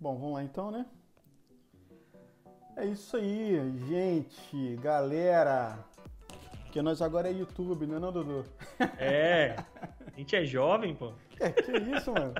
Bom, vamos lá então, né? É isso aí, gente, galera. Porque nós agora é YouTube, não é não, Dudu? É, a gente é jovem, pô. É, que isso, mano.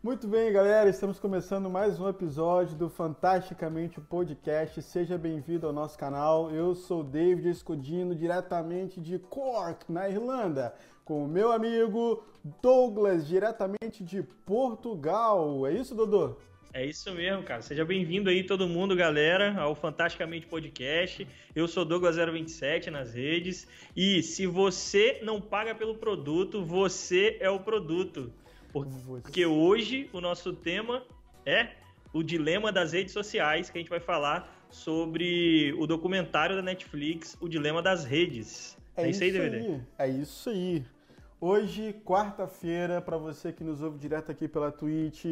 Muito bem, galera, estamos começando mais um episódio do Fantasticamente Podcast. Seja bem-vindo ao nosso canal. Eu sou o David Escudino, diretamente de Cork, na Irlanda, com o meu amigo Douglas, diretamente de Portugal. É isso, Dudu? É isso mesmo, cara. Seja bem-vindo aí todo mundo, galera, ao Fantasticamente Podcast. Eu sou Douglas027 nas redes. E se você não paga pelo produto, você é o produto. Porque hoje o nosso tema é o dilema das redes sociais, que a gente vai falar sobre o documentário da Netflix, O Dilema das Redes. É, é isso aí, DVD. Aí. É isso aí. Hoje, quarta-feira, para você que nos ouve direto aqui pela Twitch,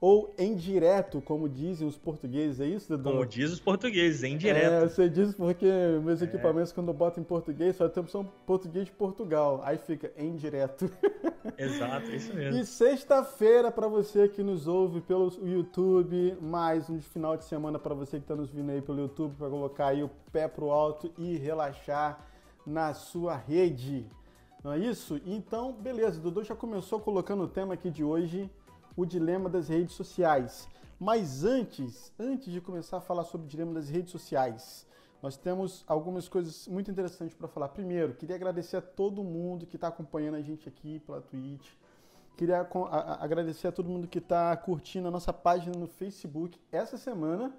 ou em direto, como dizem os portugueses, é isso, Dudu? Como diz os portugueses, em direto. É, você diz porque meus é. equipamentos, quando eu boto em português, só tem opção português de Portugal. Aí fica em direto. Exato, é isso mesmo. E sexta-feira, para você que nos ouve pelo YouTube, mais um final de semana para você que está nos vindo aí pelo YouTube, para colocar aí o pé pro alto e relaxar na sua rede. Não é isso? Então, beleza, Dudu já começou colocando o tema aqui de hoje o dilema das redes sociais. Mas antes, antes de começar a falar sobre o dilema das redes sociais, nós temos algumas coisas muito interessantes para falar. Primeiro, queria agradecer a todo mundo que está acompanhando a gente aqui pela Twitch. Queria agradecer a todo mundo que está curtindo a nossa página no Facebook essa semana.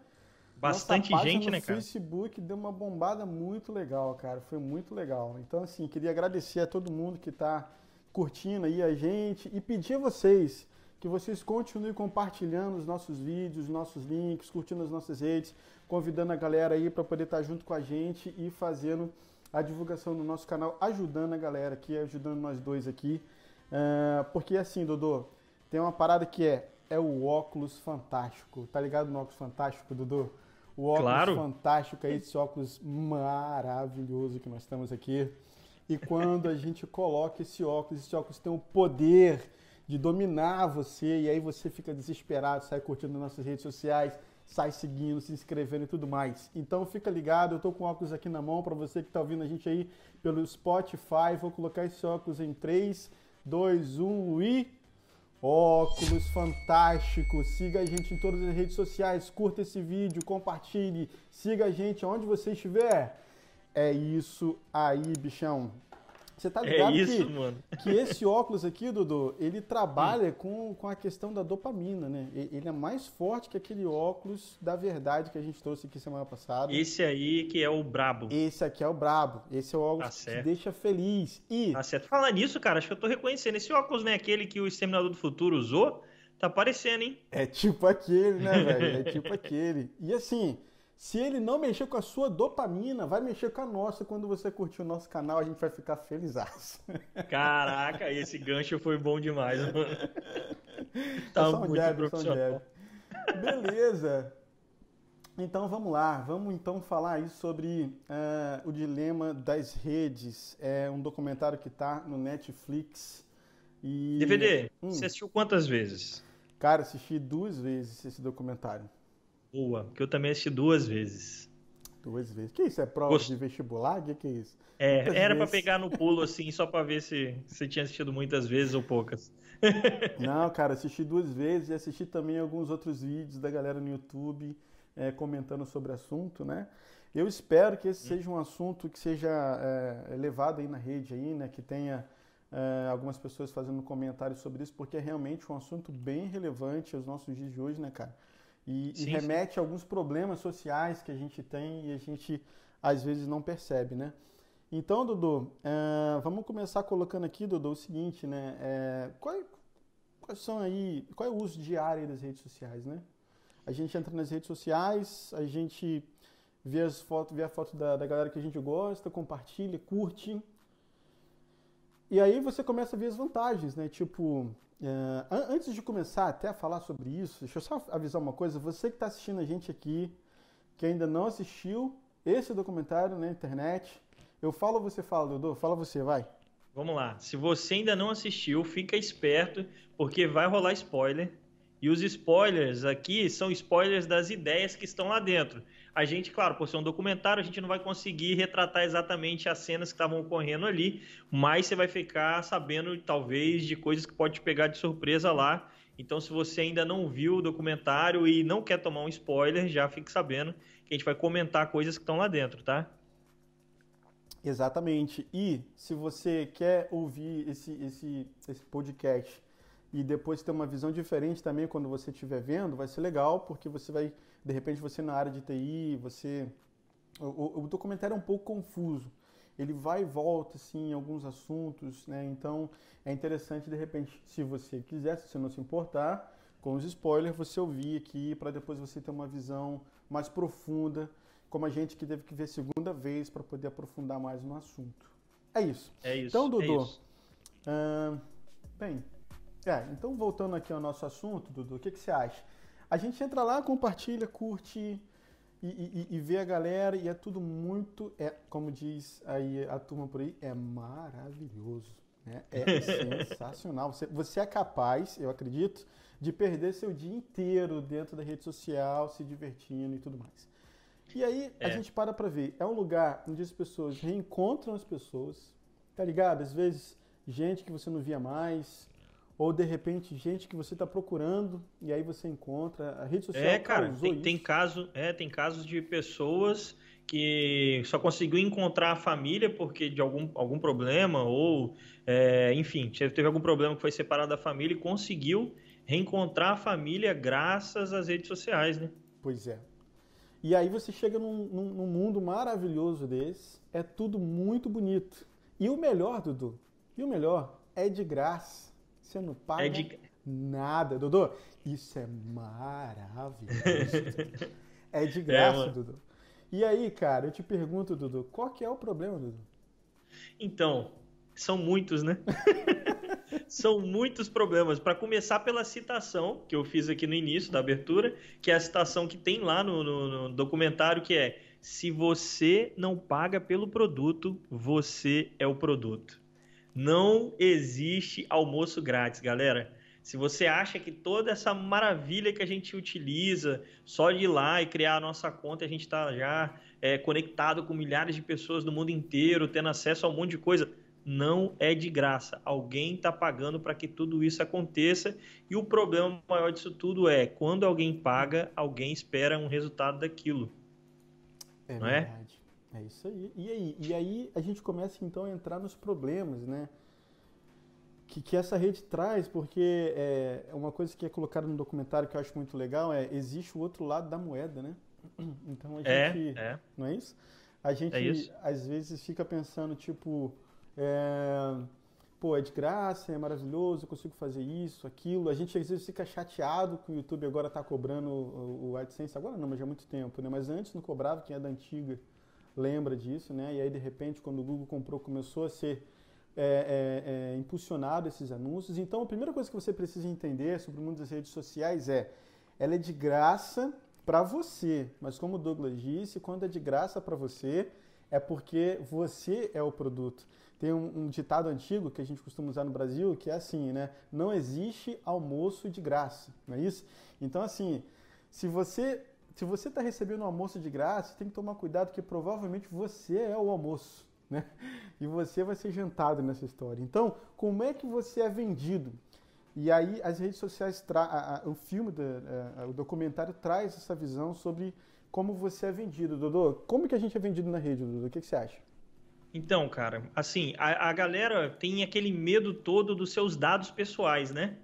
Bastante gente, né, cara? O Facebook deu uma bombada muito legal, cara. Foi muito legal. Então, assim, queria agradecer a todo mundo que está curtindo aí a gente e pedir a vocês que vocês continuem compartilhando os nossos vídeos, os nossos links, curtindo as nossas redes, convidando a galera aí para poder estar tá junto com a gente e fazendo a divulgação do nosso canal, ajudando a galera aqui, ajudando nós dois aqui. Uh, porque assim, Dodô, tem uma parada que é, é o óculos fantástico. Tá ligado no óculos fantástico, Dodô? O óculos claro. fantástico é esse óculos maravilhoso que nós temos aqui. E quando a gente coloca esse óculos, esse óculos tem o poder de dominar você e aí você fica desesperado, sai curtindo nossas redes sociais, sai seguindo, se inscrevendo e tudo mais. Então fica ligado, eu tô com óculos aqui na mão para você que está ouvindo a gente aí pelo Spotify. Vou colocar esse óculos em 3, 2, 1 e óculos fantástico. Siga a gente em todas as redes sociais, curta esse vídeo, compartilhe, siga a gente onde você estiver. É isso aí, bichão. Você tá ligado é isso, que, mano. que esse óculos aqui, Dudu, ele trabalha com, com a questão da dopamina, né? Ele é mais forte que aquele óculos da verdade que a gente trouxe aqui semana passada. Esse aí que é o brabo. Esse aqui é o brabo. Esse é o óculos tá que te deixa feliz. E... Tá certo. Falar nisso, cara, acho que eu tô reconhecendo. Esse óculos não é aquele que o Exterminador do Futuro usou? Tá parecendo, hein? É tipo aquele, né, velho? É tipo aquele. E assim... Se ele não mexer com a sua dopamina, vai mexer com a nossa. Quando você curtir o nosso canal, a gente vai ficar feliz. Caraca, esse gancho foi bom demais, mano. Tá muito jab, profissional. Beleza. Então vamos lá, vamos então falar aí sobre uh, o dilema das redes. É um documentário que está no Netflix. E... DVD, hum. você assistiu quantas vezes? Cara, assisti duas vezes esse documentário. Boa, porque eu também assisti duas vezes. Duas vezes. Que isso? É prova Gost... de vestibular? O que, que é isso? É, muitas era para pegar no pulo assim, só para ver se você tinha assistido muitas vezes ou poucas. Não, cara, assisti duas vezes e assisti também alguns outros vídeos da galera no YouTube é, comentando sobre o assunto, né? Eu espero que esse seja um assunto que seja é, levado aí na rede aí, né? Que tenha é, algumas pessoas fazendo comentários sobre isso, porque é realmente um assunto bem relevante aos nossos dias de hoje, né, cara? E, sim, e remete sim. a alguns problemas sociais que a gente tem e a gente às vezes não percebe, né? Então, Dudu, é, vamos começar colocando aqui, Dudu, o seguinte, né? É, qual, quais são aí, qual é o uso diário das redes sociais, né? A gente entra nas redes sociais, a gente vê as fotos, vê a foto da, da galera que a gente gosta, compartilha, curte. E aí você começa a ver as vantagens, né? Tipo, Uh, antes de começar até a falar sobre isso, deixa eu só avisar uma coisa. Você que está assistindo a gente aqui, que ainda não assistiu esse documentário na internet, eu falo você fala, Dudu? Fala você, vai. Vamos lá. Se você ainda não assistiu, fica esperto, porque vai rolar spoiler. E os spoilers aqui são spoilers das ideias que estão lá dentro. A gente, claro, por ser um documentário, a gente não vai conseguir retratar exatamente as cenas que estavam ocorrendo ali, mas você vai ficar sabendo, talvez, de coisas que pode te pegar de surpresa lá. Então, se você ainda não viu o documentário e não quer tomar um spoiler, já fique sabendo que a gente vai comentar coisas que estão lá dentro, tá? Exatamente. E se você quer ouvir esse, esse, esse podcast e depois ter uma visão diferente também quando você estiver vendo, vai ser legal, porque você vai, de repente, você na área de TI, você. O, o documentário é um pouco confuso. Ele vai e volta, assim, em alguns assuntos, né? Então é interessante, de repente, se você quiser, se você não se importar com os spoilers, você ouvir aqui para depois você ter uma visão mais profunda, como a gente que teve que ver segunda vez para poder aprofundar mais no assunto. É isso. É isso. Então, Dudu. É isso. Uh, bem, é, então voltando aqui ao nosso assunto, Dudu, o que, que você acha? A gente entra lá, compartilha, curte e, e, e, vê a galera e é tudo muito, é, como diz aí a turma por aí, é maravilhoso. Né? É sensacional. Você, você é capaz, eu acredito, de perder seu dia inteiro dentro da rede social, se divertindo e tudo mais. E aí é. a gente para pra ver. É um lugar onde as pessoas reencontram as pessoas, tá ligado? Às vezes, gente que você não via mais, ou de repente gente que você está procurando e aí você encontra. A rede social é cara tem, tem caso é tem casos de pessoas que só conseguiu encontrar a família porque de algum, algum problema ou é, enfim teve algum problema que foi separado da família e conseguiu reencontrar a família graças às redes sociais né? Pois é. E aí você chega num, num, num mundo maravilhoso desse é tudo muito bonito. E o melhor Dudu e o melhor é de graça você não paga é de... nada, Dudu. Isso é maravilhoso. é de graça, é, Dudu. E aí, cara, eu te pergunto, Dudu, qual que é o problema, Dudu? Então, são muitos, né? são muitos problemas. Para começar pela citação que eu fiz aqui no início da abertura, que é a citação que tem lá no, no, no documentário, que é se você não paga pelo produto, você é o produto. Não existe almoço grátis, galera. Se você acha que toda essa maravilha que a gente utiliza, só de ir lá e criar a nossa conta, a gente está já é, conectado com milhares de pessoas do mundo inteiro, tendo acesso a um monte de coisa, não é de graça. Alguém está pagando para que tudo isso aconteça. E o problema maior disso tudo é quando alguém paga, alguém espera um resultado daquilo. É não é? verdade. É isso aí. E aí, e aí a gente começa então a entrar nos problemas, né? Que, que essa rede traz, porque é, é uma coisa que é colocada no documentário que eu acho muito legal é existe o outro lado da moeda, né? Então a é, gente. É, é. Não é isso? A gente é isso. às vezes fica pensando, tipo, é, pô, é de graça, é maravilhoso, eu consigo fazer isso, aquilo. A gente às vezes fica chateado que o YouTube agora está cobrando o, o AdSense, agora não, mas já há muito tempo, né? Mas antes não cobrava, quem é da antiga lembra disso, né? E aí de repente quando o Google comprou começou a ser é, é, é, impulsionado esses anúncios. Então a primeira coisa que você precisa entender sobre o mundo das redes sociais é, ela é de graça para você, mas como o Douglas disse, quando é de graça para você é porque você é o produto. Tem um, um, ditado antigo que a gente costuma usar no Brasil que é assim, né? Não existe almoço de graça, não é isso? Então assim, se você se você está recebendo um almoço de graça, tem que tomar cuidado, porque provavelmente você é o almoço, né? E você vai ser jantado nessa história. Então, como é que você é vendido? E aí as redes sociais, tra o filme, o documentário traz essa visão sobre como você é vendido, Dodô. Como que a gente é vendido na rede, Dodô? O que, que você acha? Então, cara, assim, a, a galera tem aquele medo todo dos seus dados pessoais, né?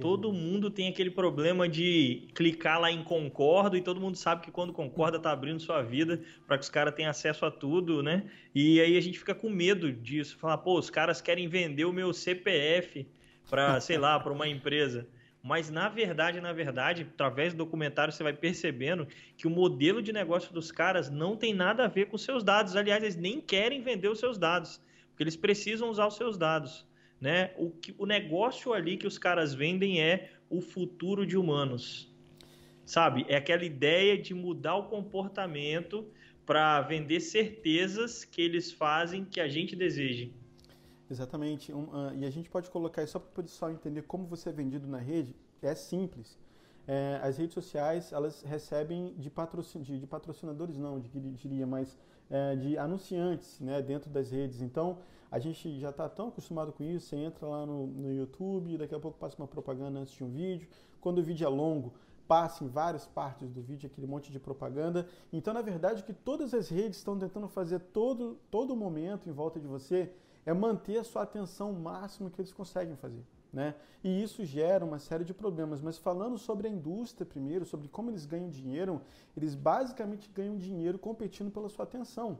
Todo uhum. mundo tem aquele problema de clicar lá em concordo e todo mundo sabe que quando concorda tá abrindo sua vida para que os caras tenham acesso a tudo, né? E aí a gente fica com medo disso, falar, pô, os caras querem vender o meu CPF para, sei lá, para uma empresa. Mas na verdade, na verdade, através do documentário você vai percebendo que o modelo de negócio dos caras não tem nada a ver com seus dados. Aliás, eles nem querem vender os seus dados, porque eles precisam usar os seus dados né? O, que, o negócio ali que os caras vendem é o futuro de humanos. Sabe? É aquela ideia de mudar o comportamento para vender certezas que eles fazem que a gente deseje. Exatamente. Um, uh, e a gente pode colocar só para o pessoal entender como você é vendido na rede. É simples. é, as redes sociais elas recebem de, patrocin, de, de patrocinadores, não, de, diria, mas é, de anunciantes né, dentro das redes. Então, a gente já está tão acostumado com isso, você entra lá no, no YouTube, daqui a pouco passa uma propaganda antes de um vídeo. Quando o vídeo é longo, passa em várias partes do vídeo aquele monte de propaganda. Então, na verdade, o que todas as redes estão tentando fazer todo, todo momento em volta de você é manter a sua atenção o máximo que eles conseguem fazer. Né? E isso gera uma série de problemas. Mas falando sobre a indústria primeiro, sobre como eles ganham dinheiro, eles basicamente ganham dinheiro competindo pela sua atenção.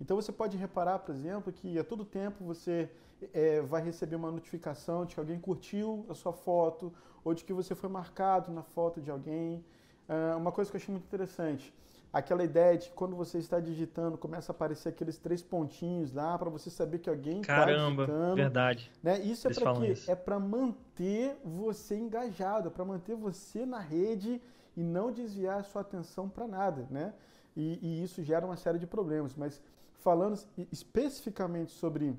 Então você pode reparar, por exemplo, que a todo tempo você é, vai receber uma notificação de que alguém curtiu a sua foto ou de que você foi marcado na foto de alguém. Uh, uma coisa que eu achei muito interessante aquela ideia de que quando você está digitando começa a aparecer aqueles três pontinhos lá para você saber que alguém está digitando. verdade. Né? Isso é para quê? Isso. É para manter você engajado, é para manter você na rede e não desviar a sua atenção para nada, né? E, e, isso gera uma série de problemas. Mas falando especificamente sobre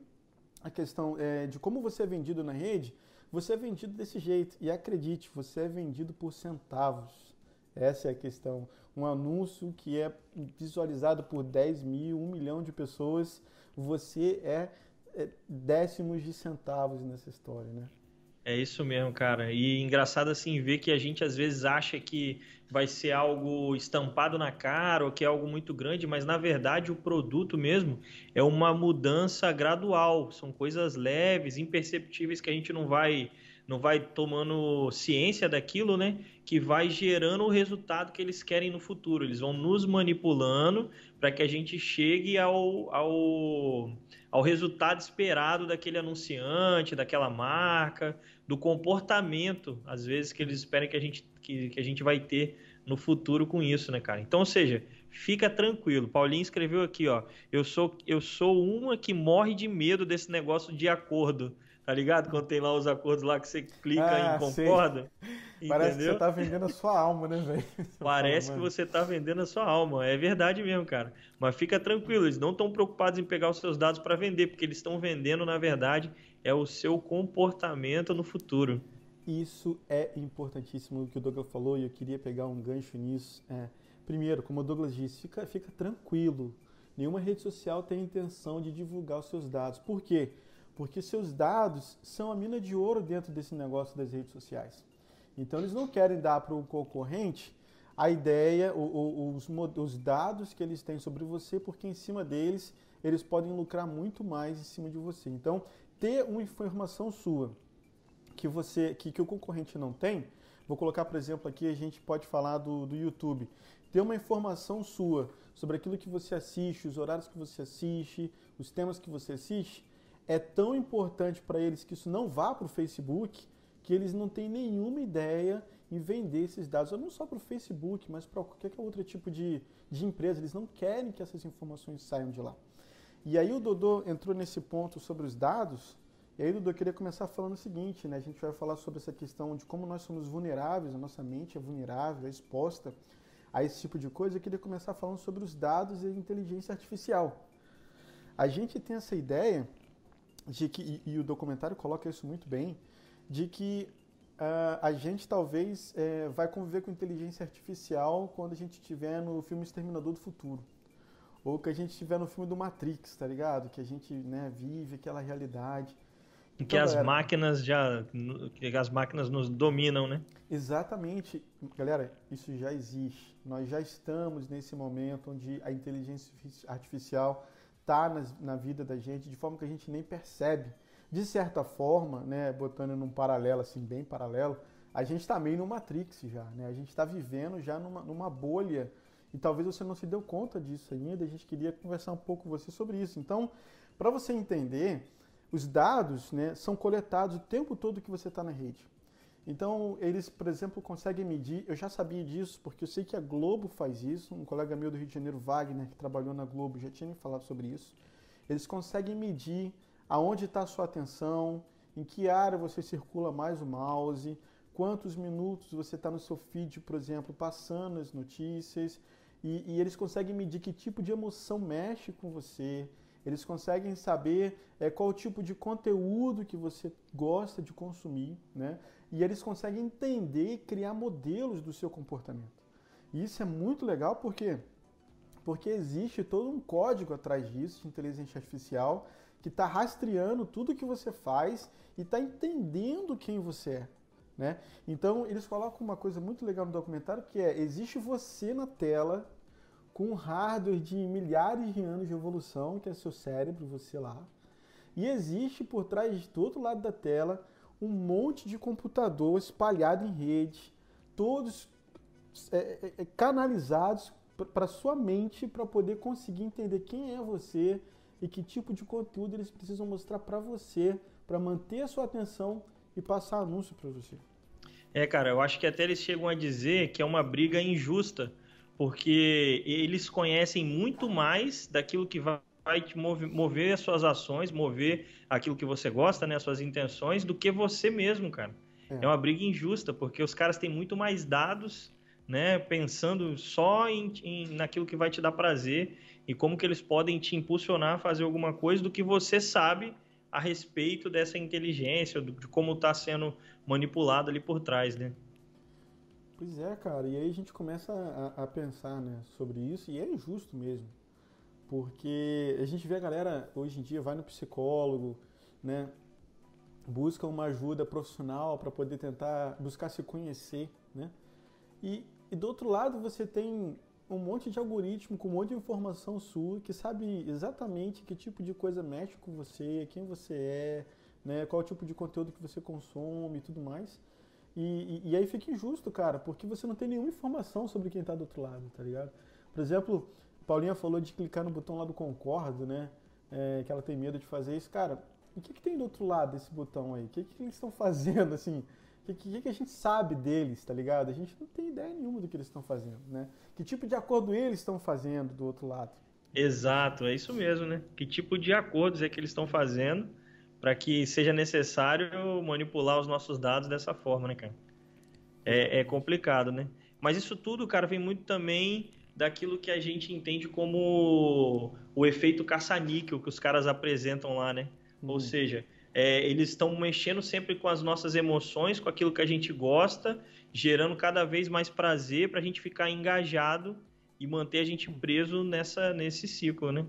a questão é, de como você é vendido na rede, você é vendido desse jeito. E acredite, você é vendido por centavos. Essa é a questão um anúncio que é visualizado por 10 mil, 1 milhão de pessoas, você é, é décimos de centavos nessa história, né? É isso mesmo, cara. E engraçado assim ver que a gente às vezes acha que vai ser algo estampado na cara ou que é algo muito grande, mas na verdade o produto mesmo é uma mudança gradual. São coisas leves, imperceptíveis que a gente não vai não vai tomando ciência daquilo, né? Que vai gerando o resultado que eles querem no futuro. Eles vão nos manipulando para que a gente chegue ao, ao, ao resultado esperado daquele anunciante, daquela marca, do comportamento, às vezes, que eles esperam que a gente, que, que a gente vai ter no futuro com isso, né, cara? Então, ou seja, fica tranquilo. Paulinho escreveu aqui, ó. Eu sou, eu sou uma que morre de medo desse negócio de acordo. Tá ligado? Quando tem lá os acordos lá que você clica ah, e concorda. Parece que você tá vendendo a sua alma, né, velho? Parece fala, que você tá vendendo a sua alma. É verdade mesmo, cara. Mas fica tranquilo, eles não estão preocupados em pegar os seus dados para vender, porque eles estão vendendo, na verdade, é o seu comportamento no futuro. Isso é importantíssimo o que o Douglas falou e eu queria pegar um gancho nisso. É, primeiro, como o Douglas disse, fica, fica tranquilo. Nenhuma rede social tem intenção de divulgar os seus dados. Por quê? porque seus dados são a mina de ouro dentro desse negócio das redes sociais. Então eles não querem dar para o concorrente a ideia, os, os dados que eles têm sobre você, porque em cima deles eles podem lucrar muito mais em cima de você. Então, ter uma informação sua que você que, que o concorrente não tem, vou colocar, por exemplo, aqui a gente pode falar do, do YouTube. Ter uma informação sua sobre aquilo que você assiste, os horários que você assiste, os temas que você assiste, é tão importante para eles que isso não vá para o Facebook que eles não têm nenhuma ideia em vender esses dados, não só para o Facebook, mas para qualquer outro tipo de, de empresa. Eles não querem que essas informações saiam de lá. E aí o Dodô entrou nesse ponto sobre os dados, e aí, Dodô, eu queria começar falando o seguinte, né? A gente vai falar sobre essa questão de como nós somos vulneráveis, a nossa mente é vulnerável, é exposta a esse tipo de coisa. Eu queria começar falando sobre os dados e a inteligência artificial. A gente tem essa ideia de que, e, e, o documentário coloca isso muito bem, de que uh, a gente talvez uh, vai conviver com inteligência artificial quando a gente estiver no filme Exterminador do Futuro. Ou que a gente estiver no filme do Matrix, tá ligado? Que a gente né, vive aquela realidade. Em que então, as galera, máquinas já. que as máquinas nos dominam, né? Exatamente. Galera, isso já existe. Nós já estamos nesse momento onde a inteligência artificial está na, vida da gente de forma que a gente nem percebe. De certa forma, né, botando num paralelo assim, bem paralelo, a gente está meio no Matrix já, né? A gente está vivendo já numa, numa bolha e talvez você não se deu conta disso ainda. A gente queria conversar um pouco com você sobre isso. Então, para você entender, os dados né, são coletados o tempo todo que você está na rede. Então, eles, por exemplo, conseguem medir. Eu já sabia disso, porque eu sei que a Globo faz isso. Um colega meu do Rio de Janeiro, Wagner, que trabalhou na Globo, já tinha me falado sobre isso. Eles conseguem medir aonde está a sua atenção, em que área você circula mais o mouse, quantos minutos você está no seu feed, por exemplo, passando as notícias. E, e, eles conseguem medir que tipo de emoção mexe com você. eles conseguem saber é, qual tipo de conteúdo que você gosta de consumir, né? E eles conseguem entender e criar modelos do seu comportamento. E isso é muito legal porque porque existe todo um código atrás disso de inteligência artificial que está rastreando tudo que você faz e está entendendo quem você é. Né? Então eles colocam uma coisa muito legal no documentário que é existe você na tela com um hardware de milhares de anos de evolução, que é seu cérebro, você lá. E existe por trás do outro lado da tela um monte de computador espalhado em rede, todos é, é, é canalizados para sua mente para poder conseguir entender quem é você e que tipo de conteúdo eles precisam mostrar para você para manter a sua atenção e passar anúncio para você. É, cara, eu acho que até eles chegam a dizer que é uma briga injusta, porque eles conhecem muito mais daquilo que vai te mover, mover as suas ações, mover aquilo que você gosta, né, as suas intenções, do que você mesmo, cara. É, é uma briga injusta, porque os caras têm muito mais dados, né, pensando só em, em, naquilo que vai te dar prazer e como que eles podem te impulsionar a fazer alguma coisa do que você sabe a respeito dessa inteligência, de como está sendo manipulado ali por trás, né? Pois é, cara, e aí a gente começa a, a, pensar né, sobre isso, e é injusto mesmo, porque a gente vê a galera hoje em dia vai no psicólogo, né, busca uma ajuda profissional para poder tentar buscar se conhecer, né, e, e do outro lado você tem um monte de algoritmo com um monte de informação sua que sabe exatamente que tipo de coisa mexe com você, quem você é, né, qual tipo de conteúdo que você consome e tudo mais. E, e, e aí fica injusto, cara, porque você não tem nenhuma informação sobre quem está do outro lado, tá ligado? Por exemplo, Paulinha falou de clicar no botão lá do concordo, né? É, que ela tem medo de fazer isso. Cara, o que, que tem do outro lado desse botão aí? O que, que eles estão fazendo, assim? O que, que, que, a gente sabe deles, tá ligado? A gente não tem ideia nenhuma do que eles estão fazendo, né? Que tipo de acordo eles estão fazendo do outro lado? Exato, é isso mesmo, né? Que tipo de acordos é que eles estão fazendo para que seja necessário manipular os nossos dados dessa forma, né, cara? É, é complicado, né? Mas isso tudo, cara, vem muito também daquilo que a gente entende como o efeito caça-níquel que os caras apresentam lá, né? Ou uhum. seja, é, eles estão mexendo sempre com as nossas emoções, com aquilo que a gente gosta, gerando cada vez mais prazer para a gente ficar engajado e manter a gente preso nessa, nesse ciclo, né?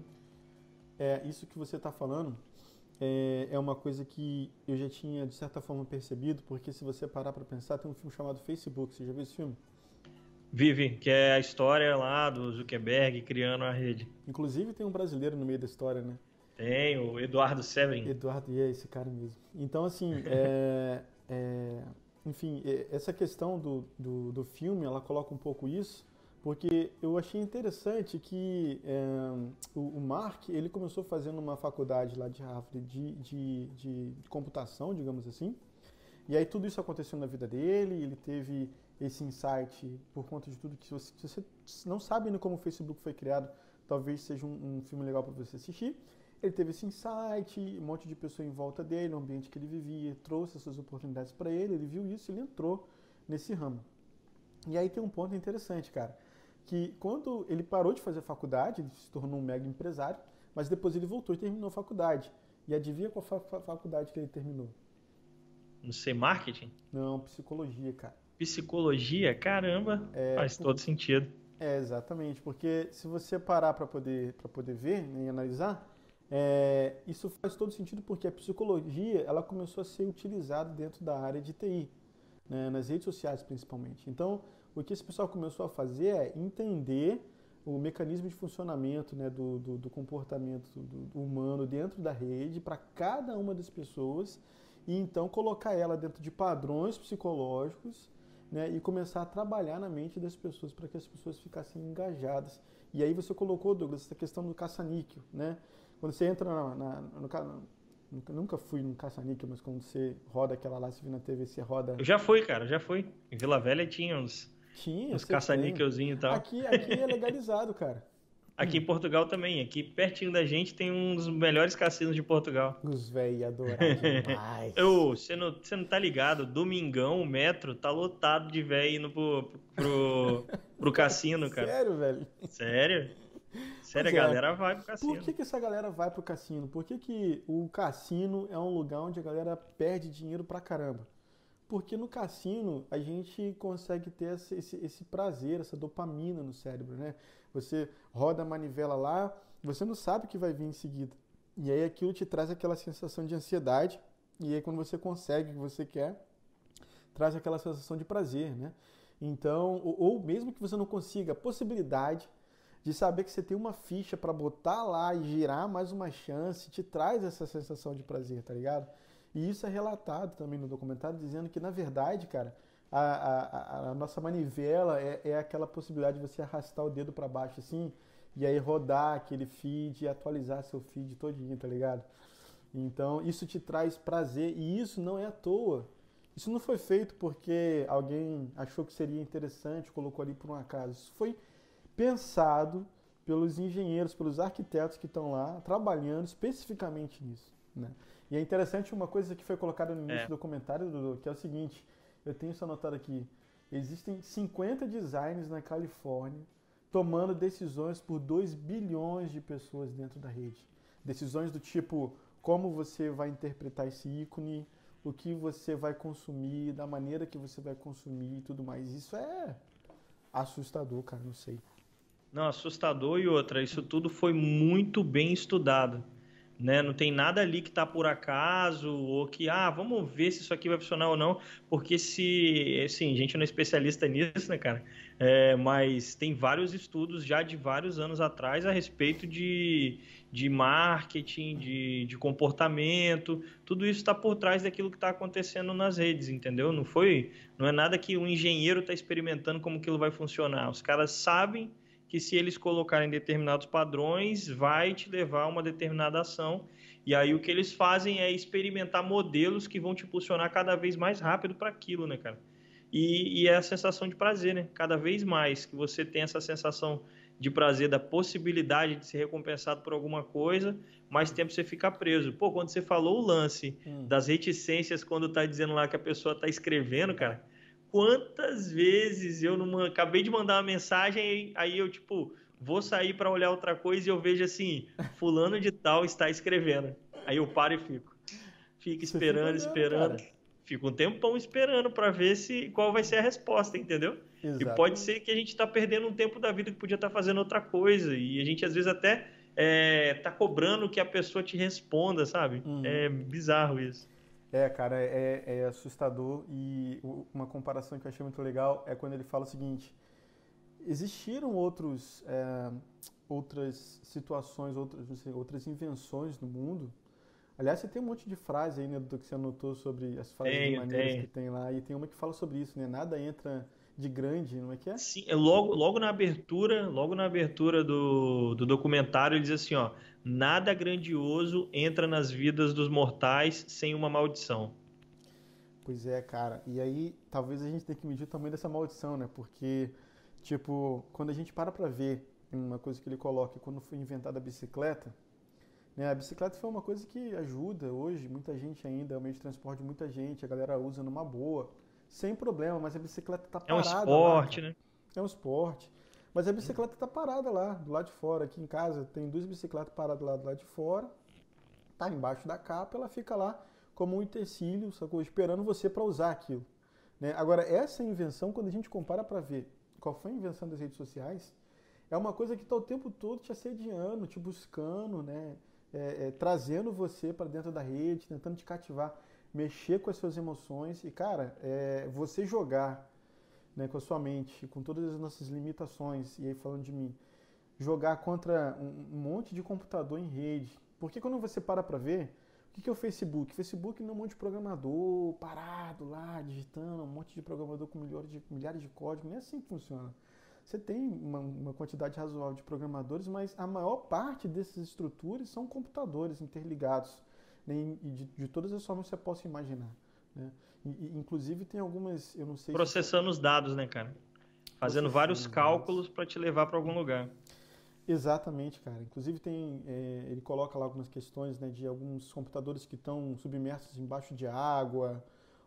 É, isso que você está falando é, é uma coisa que eu já tinha, de certa forma, percebido, porque se você parar para pensar, tem um filme chamado Facebook, você já viu esse filme? Vive, que é a história lá do Zuckerberg criando a rede. Inclusive tem um brasileiro no meio da história, né? Tem, o Eduardo Severin. Eduardo, e é esse cara mesmo. Então, assim, é, é, enfim, essa questão do, do, do, filme, ela coloca um pouco isso, porque eu achei interessante que é, o, o, Mark, ele começou fazendo uma faculdade lá de Harvard de, de, de, de computação, digamos assim, e aí tudo isso aconteceu na vida dele, ele teve esse insight por conta de tudo que você, se você não sabe ainda como o Facebook foi criado, talvez seja um, um filme legal para você assistir. Ele teve esse insight, um monte de pessoa em volta dele, no ambiente que ele vivia, trouxe essas oportunidades para ele, ele viu isso, ele entrou nesse ramo. E aí tem um ponto interessante, cara, que quando ele parou de fazer faculdade, ele se tornou um mega empresário, mas depois ele voltou e terminou a faculdade. E adivinha qual fa faculdade que ele terminou? Não sei, marketing? Não, psicologia, cara. Psicologia? Caramba, é, faz todo sentido. É, exatamente, porque se você parar para poder, poder ver né, e analisar, é, isso faz todo sentido porque a psicologia ela começou a ser utilizada dentro da área de TI, né, nas redes sociais principalmente. Então, o que esse pessoal começou a fazer é entender o mecanismo de funcionamento né, do, do, do comportamento do, do humano dentro da rede para cada uma das pessoas e então colocar ela dentro de padrões psicológicos né, e começar a trabalhar na mente das pessoas para que as pessoas ficassem engajadas. E aí você colocou, Douglas, essa questão do caça-níquel, né? Quando você entra na, na, no, Nunca, nunca fui num caça-níquel, mas quando você roda aquela lá, você vê na TV, você roda. Eu já fui, cara, já fui. Em Vila Velha tinha uns, tinha, uns caça-níquelzinhos e tal. Aqui, aqui é legalizado, cara. Aqui em Portugal também. Aqui pertinho da gente tem um dos melhores cassinos de Portugal. Os velhos adoram demais. Eu, você não, não tá ligado? Domingão, o metro, tá lotado de velho indo pro, pro, pro cassino, cara. Sério, velho? Sério? Sério, a galera vai pro cassino. Por que, que essa galera vai pro cassino? Por que, que o cassino é um lugar onde a galera perde dinheiro pra caramba? Porque no cassino a gente consegue ter esse, esse, esse, prazer, essa dopamina no cérebro, né? Você roda a manivela lá, você não sabe o que vai vir em seguida. E aí aquilo te traz aquela sensação de ansiedade, e aí quando você consegue o que você quer, traz aquela sensação de prazer, né? Então, ou, ou mesmo que você não consiga, a possibilidade de saber que você tem uma ficha para botar lá e girar mais uma chance, te traz essa sensação de prazer, tá ligado? E isso é relatado também no documentário, dizendo que, na verdade, cara, a, a, a nossa manivela é, é, aquela possibilidade de você arrastar o dedo para baixo assim, e aí rodar aquele feed e atualizar seu feed todinho, tá ligado? Então, isso te traz prazer, e isso não é à toa. Isso não foi feito porque alguém achou que seria interessante, colocou ali por um acaso. Isso foi pensado pelos engenheiros, pelos arquitetos que estão lá trabalhando especificamente nisso. Né? E é interessante uma coisa que foi colocada no início é. do documentário, Dudu, que é o seguinte: eu tenho isso anotado aqui. Existem 50 designers na Califórnia tomando decisões por 2 bilhões de pessoas dentro da rede. Decisões do tipo como você vai interpretar esse ícone, o que você vai consumir, da maneira que você vai consumir e tudo mais. Isso é assustador, cara, não sei. Não, assustador e outra, isso tudo foi muito bem estudado né? Não tem nada ali que está por acaso ou que, ah, vamos ver se isso aqui vai funcionar ou não, porque se, assim, a gente não é especialista nisso, né, cara? É, mas tem vários estudos já de vários anos atrás a respeito de, de marketing, de, de comportamento, tudo isso está por trás daquilo que está acontecendo nas redes, entendeu? Não foi, não é nada que um engenheiro está experimentando como aquilo vai funcionar. Os caras sabem que se eles colocarem determinados padrões, vai te levar a uma determinada ação. E aí o que eles fazem é experimentar modelos que vão te impulsionar cada vez mais rápido para aquilo, né, cara? E, e, é a sensação de prazer, né? Cada vez mais que você tem essa sensação de prazer, da possibilidade de ser recompensado por alguma coisa, mais tempo você fica preso. Pô, quando você falou o lance hum. das reticências, quando tá dizendo lá que a pessoa tá escrevendo, cara, quantas vezes eu não acabei de mandar uma mensagem aí eu tipo vou sair para olhar outra coisa e eu vejo assim fulano de tal está escrevendo. Aí eu paro e fico. Fico esperando esperando. cara. fico um tempão esperando para ver se qual vai ser a resposta entendeu? Exatamente. e pode ser que a gente está perdendo um tempo da vida que podia estar tá fazendo outra coisa. E a gente às vezes até é, tá cobrando que a pessoa te responda sabe? Uhum. é bizarro isso é, cara, é, é, assustador e uma comparação que eu achei muito legal é quando ele fala o seguinte: existiram outros, é, outras situações, outras, sei, outras invenções no mundo. Aliás, você tem um monte de frase aí, né, do que você anotou sobre as frases tem, maneiras tem. que tem lá, e tem uma que fala sobre isso, né? Nada entra de grande, não é que é? Sim, é logo, logo na abertura, logo na abertura do, do documentário, ele diz assim, ó, nada grandioso entra nas vidas dos mortais sem uma maldição. Pois é, cara. E aí, talvez a gente tenha que medir o tamanho dessa maldição, né? Porque, tipo, quando a gente para pra ver uma coisa que ele coloca, quando foi inventada a bicicleta, né? A bicicleta foi uma coisa que ajuda hoje, muita gente ainda, é um meio de transporte de muita gente, a galera usa numa boa sem problema, mas a bicicleta está parada. É um esporte, lá, né? É um esporte. Mas a bicicleta está parada lá, do lado de fora. Aqui em casa tem duas bicicletas paradas lá do lado de fora. Tá embaixo da capa, ela fica lá como um utensílio, sacou? Esperando você para usar aquilo. Né? Agora, essa invenção, quando a gente compara para ver qual foi a invenção das redes sociais, é uma coisa que está o tempo todo te assediando, te buscando, né? É, é, trazendo você para dentro da rede, tentando te cativar mexer com as suas emoções e, cara, é, você jogar né, com a sua mente, com todas as nossas limitações, e aí falando de mim, jogar contra um, monte de computador em rede. Porque quando você para para ver, o que é o Facebook? Facebook não é um monte de programador parado lá, digitando, um monte de programador com milhares de, milhares de códigos. Não é assim que funciona. Você tem uma, uma, quantidade razoável de programadores, mas a maior parte dessas estruturas são computadores interligados né, de, de, todas as formas que você possa imaginar. Né? E, inclusive tem algumas, eu não sei. Processando se... os dados, né, cara? Fazendo vários cálculos para te levar para algum lugar. Exatamente, cara. Inclusive tem, é, ele coloca lá algumas questões né, de alguns computadores que estão submersos embaixo de água,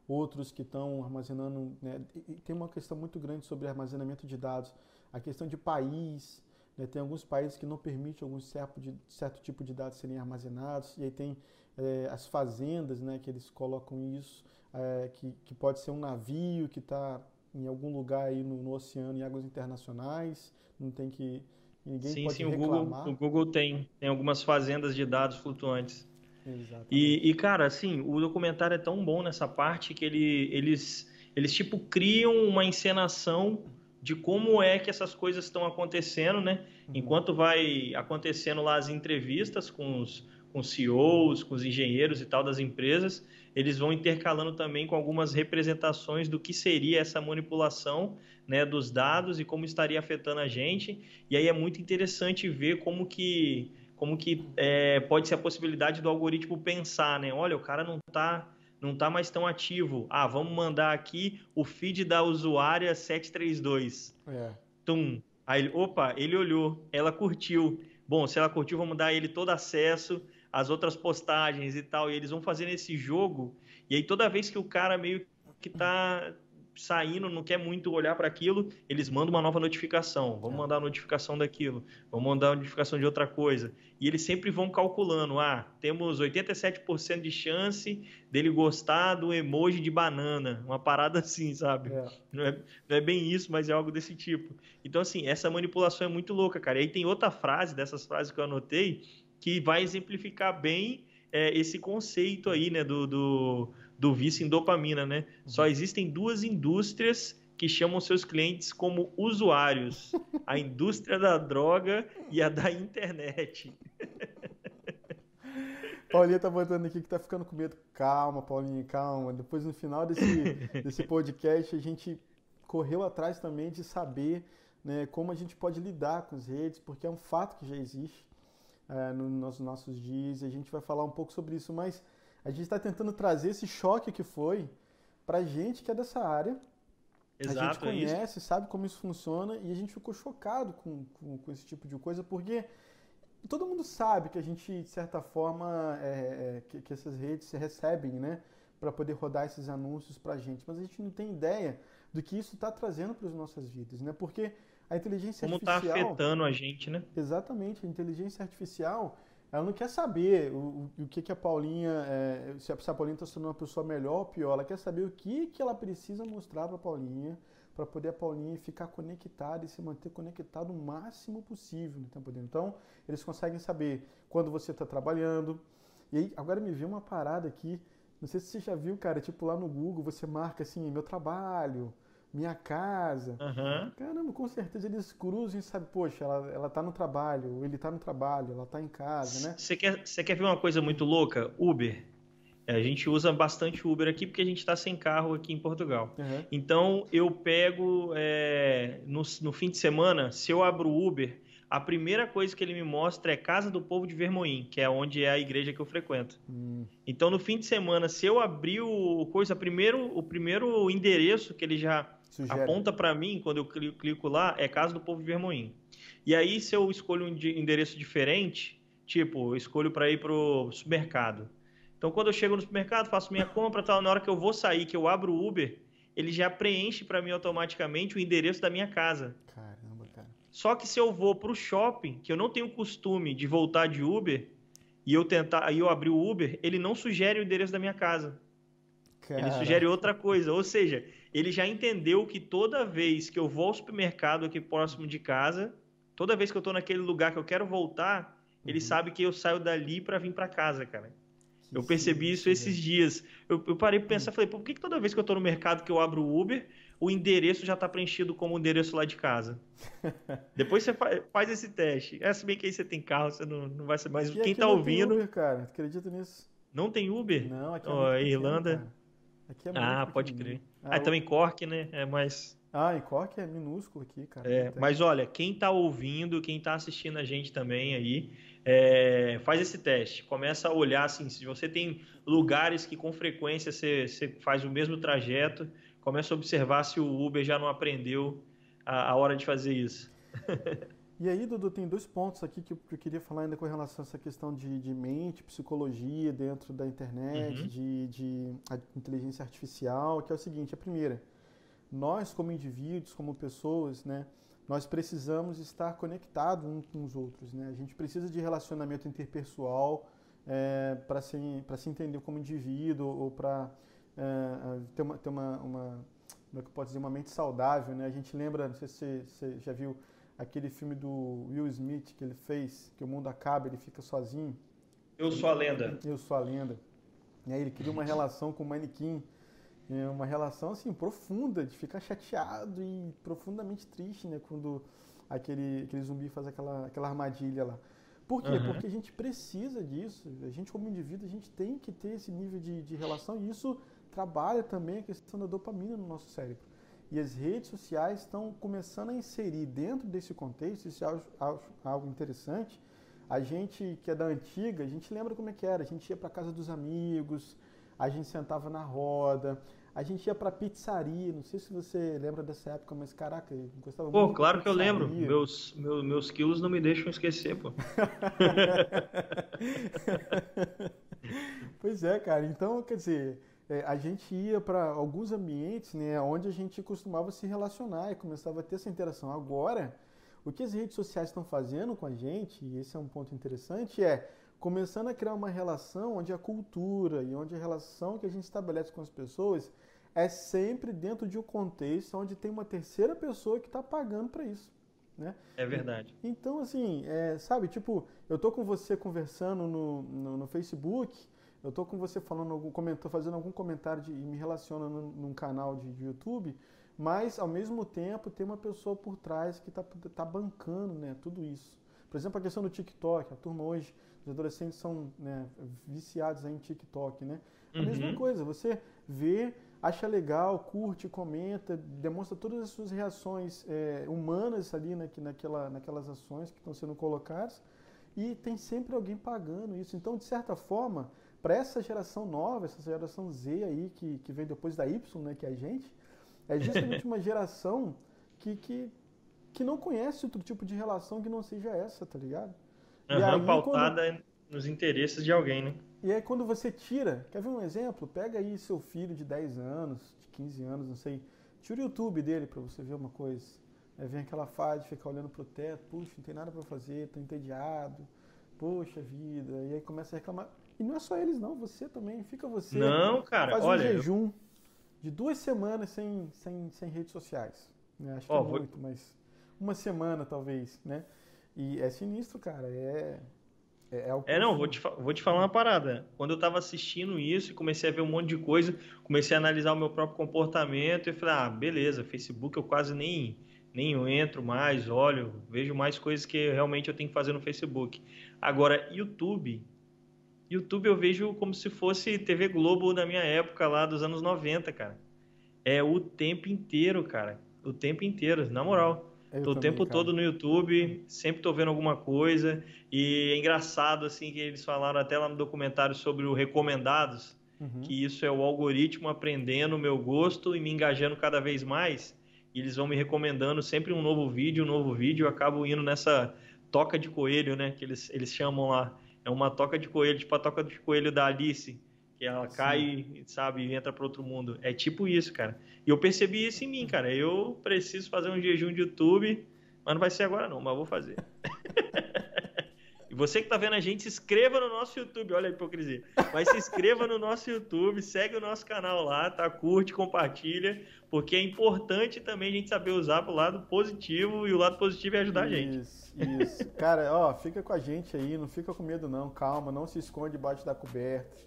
outros que estão armazenando. Né, e tem uma questão muito grande sobre armazenamento de dados, a questão de país, Né? Tem alguns países que não permitem algum certo, de, certo tipo de dados serem armazenados, e aí tem é, as fazendas né, que eles colocam isso, é, que, que pode ser um navio que está em algum lugar aí no, no, oceano, em águas internacionais, não tem que. Ninguém sim, pode sim, reclamar. O Google, o Google tem, tem algumas fazendas de dados flutuantes. E, e, cara, assim, o documentário é tão bom nessa parte que ele, eles, eles, tipo, criam uma encenação de como é que essas coisas estão acontecendo, né? Uhum. Enquanto vai acontecendo lá as entrevistas com os, com os CEOs, com os engenheiros e tal das empresas, eles vão intercalando também com algumas representações do que seria essa manipulação né, dos dados e como estaria afetando a gente. E aí é muito interessante ver como que, como que é, pode ser a possibilidade do algoritmo pensar, né? Olha, o cara não está não tá mais tão ativo. Ah, vamos mandar aqui o feed da usuária 732. É. Tum. Aí opa, ele olhou, ela curtiu. Bom, se ela curtiu, vamos dar ele todo acesso as outras postagens e tal, e eles vão fazendo esse jogo, e aí toda vez que o cara meio que tá saindo, não quer muito olhar para aquilo, eles mandam uma nova notificação. Vamos é. mandar a notificação daquilo, vamos mandar a notificação de outra coisa. E eles sempre vão calculando: ah, temos 87% de chance dele gostar do emoji de banana. Uma parada assim, sabe? É. Não, é, não é bem isso, mas é algo desse tipo. Então, assim, essa manipulação é muito louca, cara. E aí tem outra frase dessas frases que eu anotei que vai exemplificar bem é, esse conceito aí, né, do, do, do vício em dopamina, né? Só uhum. existem duas indústrias que chamam seus clientes como usuários: a indústria da droga e a da internet. Paulinha tá botando aqui que tá ficando com medo. Calma, Paulinha, calma. Depois no final desse, desse podcast a gente correu atrás também de saber né, como a gente pode lidar com as redes, porque é um fato que já existe é, no, nos nossos dias e a gente vai falar um pouco sobre isso, mas a gente está tentando trazer esse choque que foi para gente que é dessa área. Exato, a gente é conhece, é sabe como isso funciona e a gente ficou chocado com, com, com, esse tipo de coisa porque todo mundo sabe que a gente, de certa forma, é, é, que, que, essas redes recebem, né, para poder rodar esses anúncios para a gente, mas a gente não tem ideia do que isso está trazendo para as nossas vidas, né? Porque a inteligência Como tá artificial. Como está afetando a gente, né? Exatamente. A inteligência artificial, ela não quer saber o, o, que, que a Paulinha. É, se, a, Paulinha está sendo uma pessoa melhor ou pior. Ela quer saber o que, que ela precisa mostrar para a Paulinha para poder a Paulinha ficar conectada e se manter conectado o máximo possível no tempo dele. Então, eles conseguem saber quando você está trabalhando. E aí, agora me viu uma parada aqui. Não sei se você já viu, cara, tipo lá no Google, você marca assim, meu trabalho, minha casa. Uhum. Caramba, com certeza eles cruzam e sabem, poxa, ela, ela tá no trabalho, ele tá no trabalho, ela tá em casa, né? Você quer, quer ver uma coisa muito louca? Uber. É, a gente usa bastante Uber aqui porque a gente está sem carro aqui em Portugal. Uhum. Então eu pego é, no, no fim de semana, se eu abro o Uber, a primeira coisa que ele me mostra é Casa do Povo de Vermoim, que é onde é a igreja que eu frequento. Hum. Então, no fim de semana, se eu abrir o coisa, primeiro, o primeiro endereço que ele já Sugere. aponta para mim, quando eu clico lá, é Casa do Povo de Vermoim. E aí, se eu escolho um endereço diferente, tipo, eu escolho para ir pro supermercado. Então, quando eu chego no supermercado, faço minha compra, tal, na hora que eu vou sair, que eu abro o Uber, ele já preenche para mim automaticamente o endereço da minha casa. Caramba, cara. Só que se eu vou pro shopping, que eu não tenho costume de voltar de Uber, e eu tentar, aí eu abrir o Uber, ele não sugere o endereço da minha casa. Cara. Ele sugere outra coisa, ou seja, ele já entendeu que toda vez que eu vou ao supermercado aqui próximo de casa, toda vez que eu estou naquele lugar que eu quero voltar, uhum. ele sabe que eu saio dali para vir para casa, cara. Que eu percebi isso esses dias. Eu, eu parei para pensar, uhum. falei, por que, que toda vez que eu estou no mercado que eu abro o Uber, o endereço já está preenchido como o endereço lá de casa. Depois você faz esse teste. É, se bem que aí você tem carro, você não, não vai ser mais. Quem está ouvindo. Uber, cara, acredita nisso? Não tem Uber? Não, aqui é oh, Irlanda. Aqui é ah, pode crer. Ah, ah também Cork, né? É mais. Ah, e Cork é minúsculo aqui, cara. É, mas olha, quem tá ouvindo, quem tá assistindo a gente também aí, é, faz esse teste. Começa a olhar assim, se você tem lugares que com frequência você, você faz o mesmo trajeto, começa a observar se o Uber já não aprendeu a, a hora de fazer isso. E aí, Dudu, tem dois pontos aqui que eu queria falar ainda com relação a essa questão de, de mente, psicologia dentro da internet, uhum. de, de inteligência artificial, que é o seguinte, a primeira, nós como indivíduos, como pessoas, né, nós precisamos estar conectados uns com os outros. Né? A gente precisa de relacionamento interpessoal é, para se, se entender como indivíduo ou para é, ter, uma, ter uma, uma, como é que eu posso dizer, uma mente saudável. Né? A gente lembra, não sei se você, você já viu aquele filme do Will Smith que ele fez, que o mundo acaba, ele fica sozinho. Eu sou a lenda. Eu sou a lenda. E aí ele cria uma relação com o manequim, é uma relação assim profunda, de ficar chateado e profundamente triste, né, quando aquele, aquele zumbi faz aquela, aquela armadilha lá. Por quê? Uhum. Porque a gente precisa disso. A gente, como indivíduo, a gente tem que ter esse nível de, de relação e isso trabalha também a questão da dopamina no nosso cérebro. E as redes sociais estão começando a inserir dentro desse contexto, isso é algo interessante. A gente que é da antiga, a gente lembra como é que era. A gente ia para casa dos amigos, a gente sentava na roda, a gente ia para pizzaria. Não sei se você lembra dessa época, mas caraca, eu gostava pô, muito. Pô, claro que eu lembro. Meus, meus, meus quilos não me deixam esquecer, pô. pois é, cara. Então, quer dizer, a gente ia para alguns ambientes né, onde a gente costumava se relacionar e começava a ter essa interação. Agora, o que as redes sociais estão fazendo com a gente, e esse é um ponto interessante, é começando a criar uma relação onde a cultura e onde a relação que a gente estabelece com as pessoas é sempre dentro de um contexto onde tem uma terceira pessoa que está pagando para isso. Né? É verdade. Então, assim, é, sabe, tipo, eu tô com você conversando no, no, no Facebook eu estou com você falando algum comentário, fazendo algum comentário de, e me relacionando num, num canal de, de, YouTube, mas ao mesmo tempo tem uma pessoa por trás que está tá bancando né, tudo isso. Por exemplo, a questão do TikTok, a turma hoje, os adolescentes são né, viciados em TikTok, né? A uhum. mesma coisa, você vê, acha legal, curte, comenta, demonstra todas as suas reações é, humanas ali na, naquela, naquelas ações que estão sendo colocadas e tem sempre alguém pagando isso. Então, de certa forma, para essa geração nova, essa geração Z aí, que, que vem depois da Y, né, que é a gente, é justamente uma geração que, que, que não conhece outro tipo de relação que não seja essa, tá ligado? Uhum, e aí, pautada quando... nos interesses de alguém, né? E aí quando você tira, quer ver um exemplo? Pega aí seu filho de 10 anos, de 15 anos, não sei, tira o YouTube dele para você ver uma coisa. Aí vem aquela fase de ficar olhando pro teto, puxa, não tem nada para fazer, tô entediado, poxa vida, e aí começa a reclamar. E não é só eles, não. Você também. Fica você. Não, cara. Faz um olha, jejum eu... de duas semanas sem, sem, sem redes sociais. Né? Acho que oh, é muito, vou... mas uma semana talvez, né? E é sinistro, cara. É. É, é, é não, vou te, vou te falar uma parada. Quando eu tava assistindo isso e comecei a ver um monte de coisa, comecei a analisar o meu próprio comportamento e falei, ah, beleza, Facebook eu quase nem, nem entro mais, olho, vejo mais coisas que realmente eu tenho que fazer no Facebook. Agora, YouTube, YouTube eu vejo como se fosse TV Globo da minha época lá dos anos 90, cara. É o tempo inteiro, cara. O tempo inteiro, na moral. Eu tô também, o tempo cara. todo no YouTube, sempre tô vendo alguma coisa. E é engraçado, assim, que eles falaram até lá no documentário sobre o recomendados, uhum. que isso é o algoritmo aprendendo o meu gosto e me engajando cada vez mais. E eles vão me recomendando sempre um novo vídeo, um novo vídeo. Eu acabo indo nessa toca de coelho, né? Que eles, eles chamam lá é uma toca de coelho, tipo a toca de coelho da Alice, que ela Sim. cai, sabe, e entra para outro mundo. É tipo isso, cara. E eu percebi isso em mim, cara. Eu preciso fazer um jejum de YouTube, mas não vai ser agora não, mas vou fazer. E você que está vendo a gente, se inscreva no nosso YouTube, olha a hipocrisia. Mas se inscreva no nosso YouTube, segue o nosso canal lá, tá? Curte, compartilha, porque é importante também a gente saber usar pro lado positivo e o lado positivo é ajudar isso, a gente. Isso, isso. Cara, ó, fica com a gente aí, não fica com medo não, calma, não se esconde debaixo da coberta.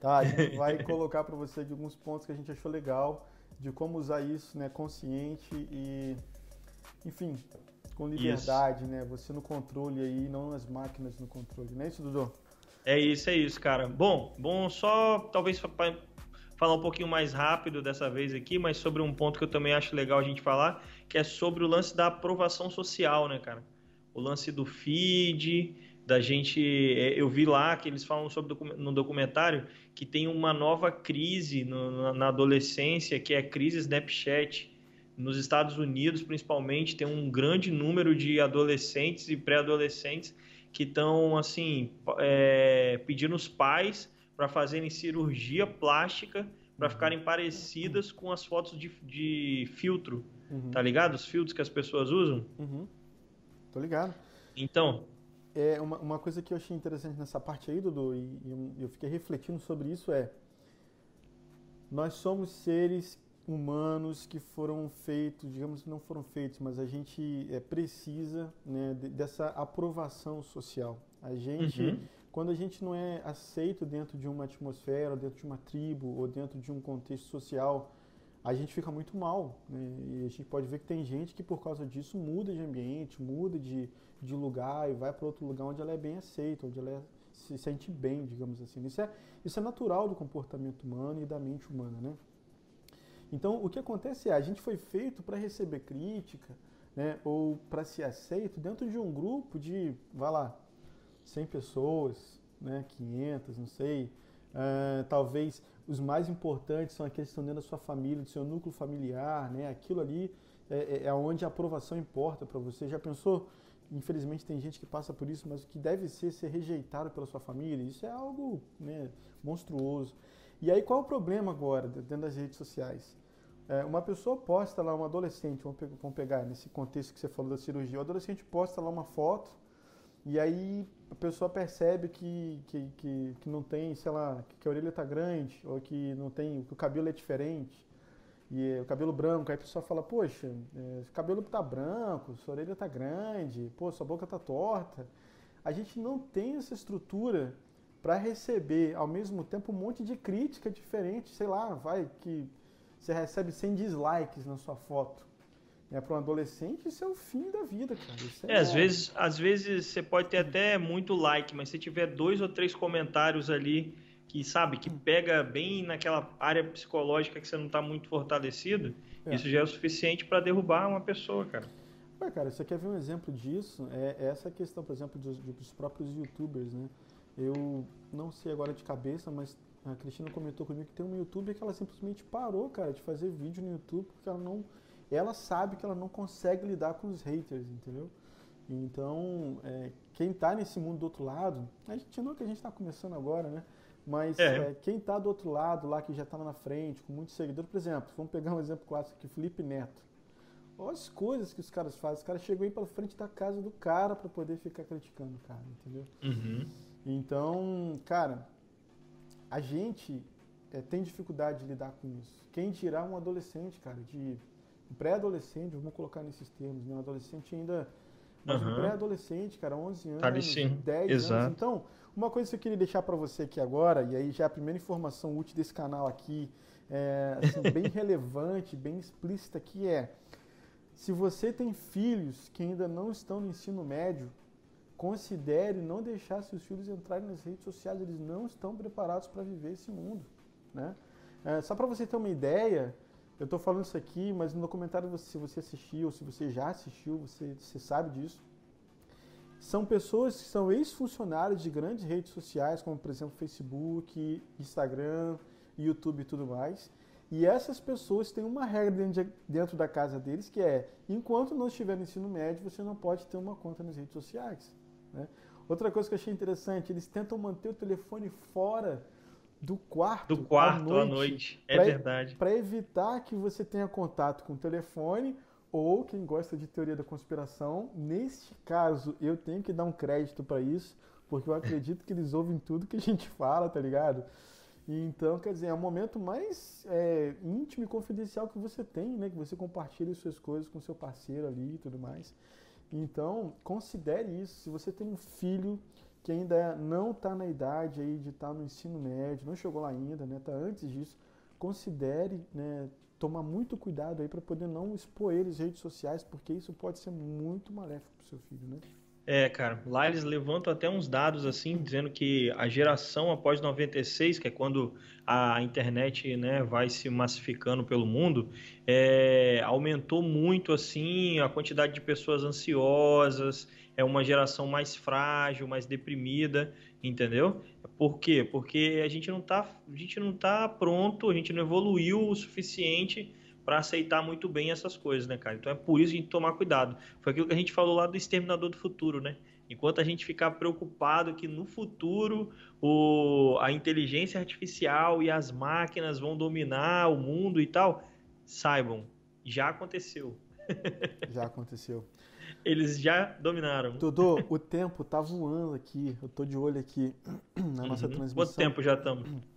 Tá? A gente vai colocar para você de alguns pontos que a gente achou legal, de como usar isso, né, consciente e enfim, com liberdade, isso. né? Você no controle aí, não as máquinas no controle. Não é isso, Dudu? É isso, é isso, cara. Bom, bom, só talvez falar um pouquinho mais rápido dessa vez aqui, mas sobre um ponto que eu também acho legal a gente falar, que é sobre o lance da aprovação social, né, cara? O lance do feed, da gente. É, eu vi lá que eles falam sobre no documentário que tem uma nova crise no, na adolescência, que é a crise Snapchat nos Estados Unidos, principalmente, tem um grande número de adolescentes e pré-adolescentes que estão assim é, pedindo os pais para fazerem cirurgia plástica para ficarem parecidas com as fotos de, de filtro uhum. tá ligado? Os filtros que as pessoas usam. Uhum. Tô ligado. Então. É, uma, uma coisa que eu achei interessante nessa parte aí, Dudu, e, e eu fiquei refletindo sobre isso é. Nós somos seres humanos que foram feitos, digamos que não foram feitos, mas a gente é, precisa né, dessa aprovação social. A gente, uhum. quando a gente não é aceito dentro de uma atmosfera, dentro de uma tribo ou dentro de um contexto social, a gente fica muito mal. Né? E a gente pode ver que tem gente que por causa disso muda de ambiente, muda de, de lugar e vai para outro lugar onde ela é bem aceita, onde ela é, se sente bem, digamos assim. Isso é, isso é natural do comportamento humano e da mente humana, né? Então, o que acontece é, a gente foi feito para receber crítica, né, ou para ser aceito dentro de um grupo de, vai lá, 100 pessoas, né, 500, não sei. Uh, talvez os mais importantes são aqueles que estão dentro da sua família, do seu núcleo familiar, né? Aquilo ali é, é, é onde a aprovação importa para você. Já pensou? Infelizmente tem gente que passa por isso, mas o que deve ser ser rejeitado pela sua família, isso é algo né, monstruoso. E aí qual é o problema agora dentro das redes sociais? É, uma pessoa posta lá, um adolescente, vamos pegar nesse contexto que você falou da cirurgia, o adolescente posta lá uma foto e aí a pessoa percebe que, que, que, que não tem, sei lá, que a orelha está grande ou que não tem, que o cabelo é diferente e o cabelo branco, aí a pessoa fala, poxa, é, cabelo está branco, sua orelha está grande, pô, sua boca está torta. A gente não tem essa estrutura para receber ao mesmo tempo um monte de crítica diferente, sei lá, vai que você recebe 100 dislikes na sua foto. É, para um adolescente, isso é o fim da vida, cara. É, é, às, vezes, às vezes você pode ter até muito like, mas se tiver dois ou três comentários ali que, sabe, que pega bem naquela área psicológica que você não está muito fortalecido, é. isso já é o suficiente para derrubar uma pessoa, cara. Ué, cara, você quer ver um exemplo disso? É, é essa questão, por exemplo, dos, dos próprios youtubers, né? Eu não sei agora de cabeça, mas a Cristina comentou comigo que tem uma youtuber que ela simplesmente parou, cara, de fazer vídeo no YouTube porque ela não. Ela sabe que ela não consegue lidar com os haters, entendeu? Então, é, quem está nesse mundo do outro lado, a gente não que a gente está começando agora, né? Mas é. É, quem está do outro lado, lá que já está lá na frente, com muitos seguidores, por exemplo, vamos pegar um exemplo clássico aqui, Felipe Neto. Olha as coisas que os caras fazem. Os caras chegam aí pela frente da casa do cara para poder ficar criticando o cara, entendeu? Uhum. Então, cara, a gente é, tem dificuldade de lidar com isso. Quem dirá um adolescente, cara, de pré-adolescente, vamos colocar nesses termos, né? Um adolescente ainda. Mas uhum. um pré-adolescente, cara, 11 anos, tá 10 Exato. anos. Então, uma coisa que eu queria deixar para você aqui agora, e aí já a primeira informação útil desse canal aqui, é, assim, bem relevante, bem explícita, que é: se você tem filhos que ainda não estão no ensino médio, considere não deixar seus filhos entrarem nas redes sociais, eles não estão preparados para viver esse mundo. Né? É, só para você ter uma ideia, eu estou falando isso aqui, mas no documentário, se você assistiu, se você já assistiu, você, você sabe disso. São pessoas que são ex-funcionários de grandes redes sociais, como por exemplo Facebook, Instagram, YouTube e tudo mais. E essas pessoas têm uma regra dentro da casa deles que é: enquanto não estiver no ensino médio, você não pode ter uma conta nas redes sociais. Né? Outra coisa que eu achei interessante, eles tentam manter o telefone fora do quarto, do quarto à noite, à noite. é pra, verdade. Para evitar que você tenha contato com o telefone ou quem gosta de teoria da conspiração. Neste caso, eu tenho que dar um crédito para isso, porque eu acredito que eles ouvem tudo que a gente fala, tá ligado? Então, quer dizer, é o momento mais é, íntimo e confidencial que você tem, né? Que você compartilha suas coisas com seu parceiro ali e tudo mais. Então, considere isso. Se você tem um filho que ainda não está na idade aí de estar tá no ensino médio, não chegou lá ainda, né? Está antes disso, considere né, tomar muito cuidado aí para poder não expor eles redes sociais, porque isso pode ser muito maléfico para o seu filho, né? É, cara, lá eles levantam até uns dados assim, dizendo que a geração após 96, que é quando a internet né, vai se massificando pelo mundo, é, aumentou muito assim a quantidade de pessoas ansiosas, é uma geração mais frágil, mais deprimida, entendeu? Por quê? Porque a gente não tá, a gente não tá pronto, a gente não evoluiu o suficiente para aceitar muito bem essas coisas, né, cara? Então é por isso que a gente tomar cuidado. Foi aquilo que a gente falou lá do Exterminador do Futuro, né? Enquanto a gente ficar preocupado que no futuro o, a inteligência artificial e as máquinas vão dominar o mundo e tal, saibam, já aconteceu. Já aconteceu. Eles já dominaram. Dodô, o tempo tá voando aqui. Eu tô de olho aqui na nossa uhum. transmissão. Quanto tempo já estamos?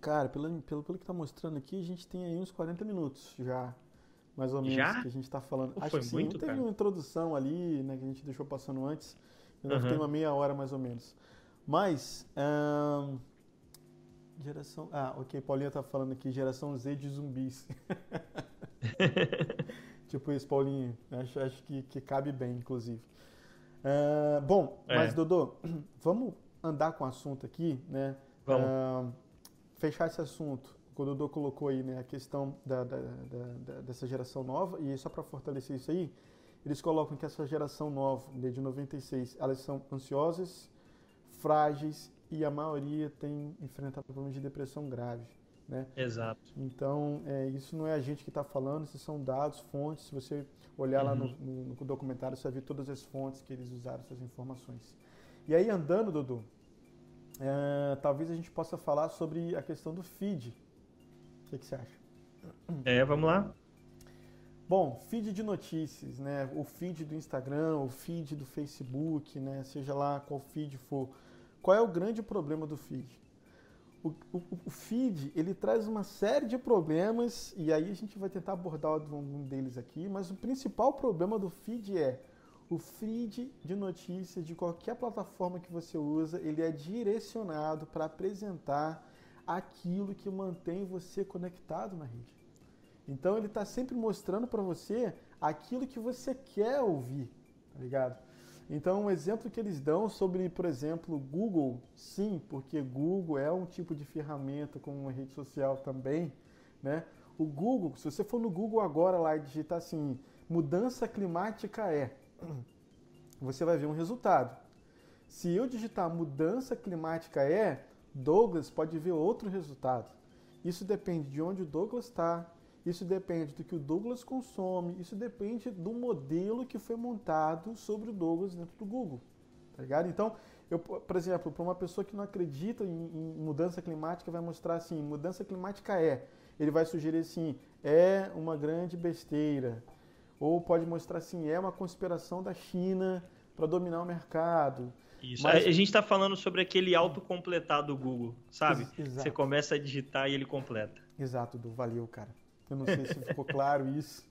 Cara, pelo, pelo, pelo que tá mostrando aqui, a gente tem aí uns 40 minutos já. Mais ou menos já? que a gente tá falando. Pô, Acho foi que sim. muito, Teve cara. uma introdução ali, né, que a gente deixou passando antes. Ainda Uhum. tem uma meia hora mais ou menos. Mas. ahn, Geração. Ah, ok. Paulinha tá falando aqui, geração Z de zumbis. tipo isso, Paulinho. Acho, acho que, que cabe bem, inclusive. Ah, bom, É. mas Dodô, vamos andar com o assunto aqui, né? Vamos. Ah, fechar esse assunto. O Dodô colocou aí né, a questão da, da- da- dessa geração nova, e só para fortalecer isso aí, eles colocam que essa geração nova, de 96, elas são ansiosas, frágeis e a maioria tem enfrentado problemas de depressão grave. Né? Exato. Então, é, isso não é a gente que está falando, esses são dados, fontes. Se você olhar lá no, Uhum. no- no documentário, você vai ver todas as fontes que eles usaram essas informações. E aí, andando, Dudu, é, talvez a gente possa falar sobre a questão do feed. O que, que você acha? É, vamos lá. Bom, feed de notícias, né? O feed do Instagram, o feed do Facebook, né? Seja lá qual feed for. Qual é o grande problema do feed? O, o- o feed, ele traz uma série de problemas e aí a gente vai tentar abordar algum deles aqui, mas o principal problema do feed é o feed de notícias de qualquer plataforma que você usa, ele é direcionado para apresentar aquilo que mantém você conectado na rede. Então ele está sempre mostrando para você aquilo que você quer ouvir, tá ligado? Então um exemplo que eles dão sobre, por exemplo, Google, sim, porque Google é um tipo de ferramenta como uma rede social também, né? O Google, se você for no Google agora lá e digitar assim, mudança climática é, você vai ver um resultado. Se eu digitar mudança climática é, Douglas pode ver outro resultado. Isso depende de onde o Douglas está, isso depende do que o Douglas consome, isso depende do modelo que foi montado sobre o Douglas dentro do Google. Tá ligado? Então, eu, por exemplo, para uma pessoa que não acredita em, em mudança climática, vai mostrar assim: mudança climática é. Ele vai sugerir assim: é uma grande besteira. Ou pode mostrar assim: é uma conspiração da China para dominar o mercado. Isso. Mas- A, a gente tá falando sobre aquele autocompletar do Google, sabe? Ex- exato. Você começa a digitar e ele completa. Exato, Du, valeu, cara. Eu não sei se ficou claro isso,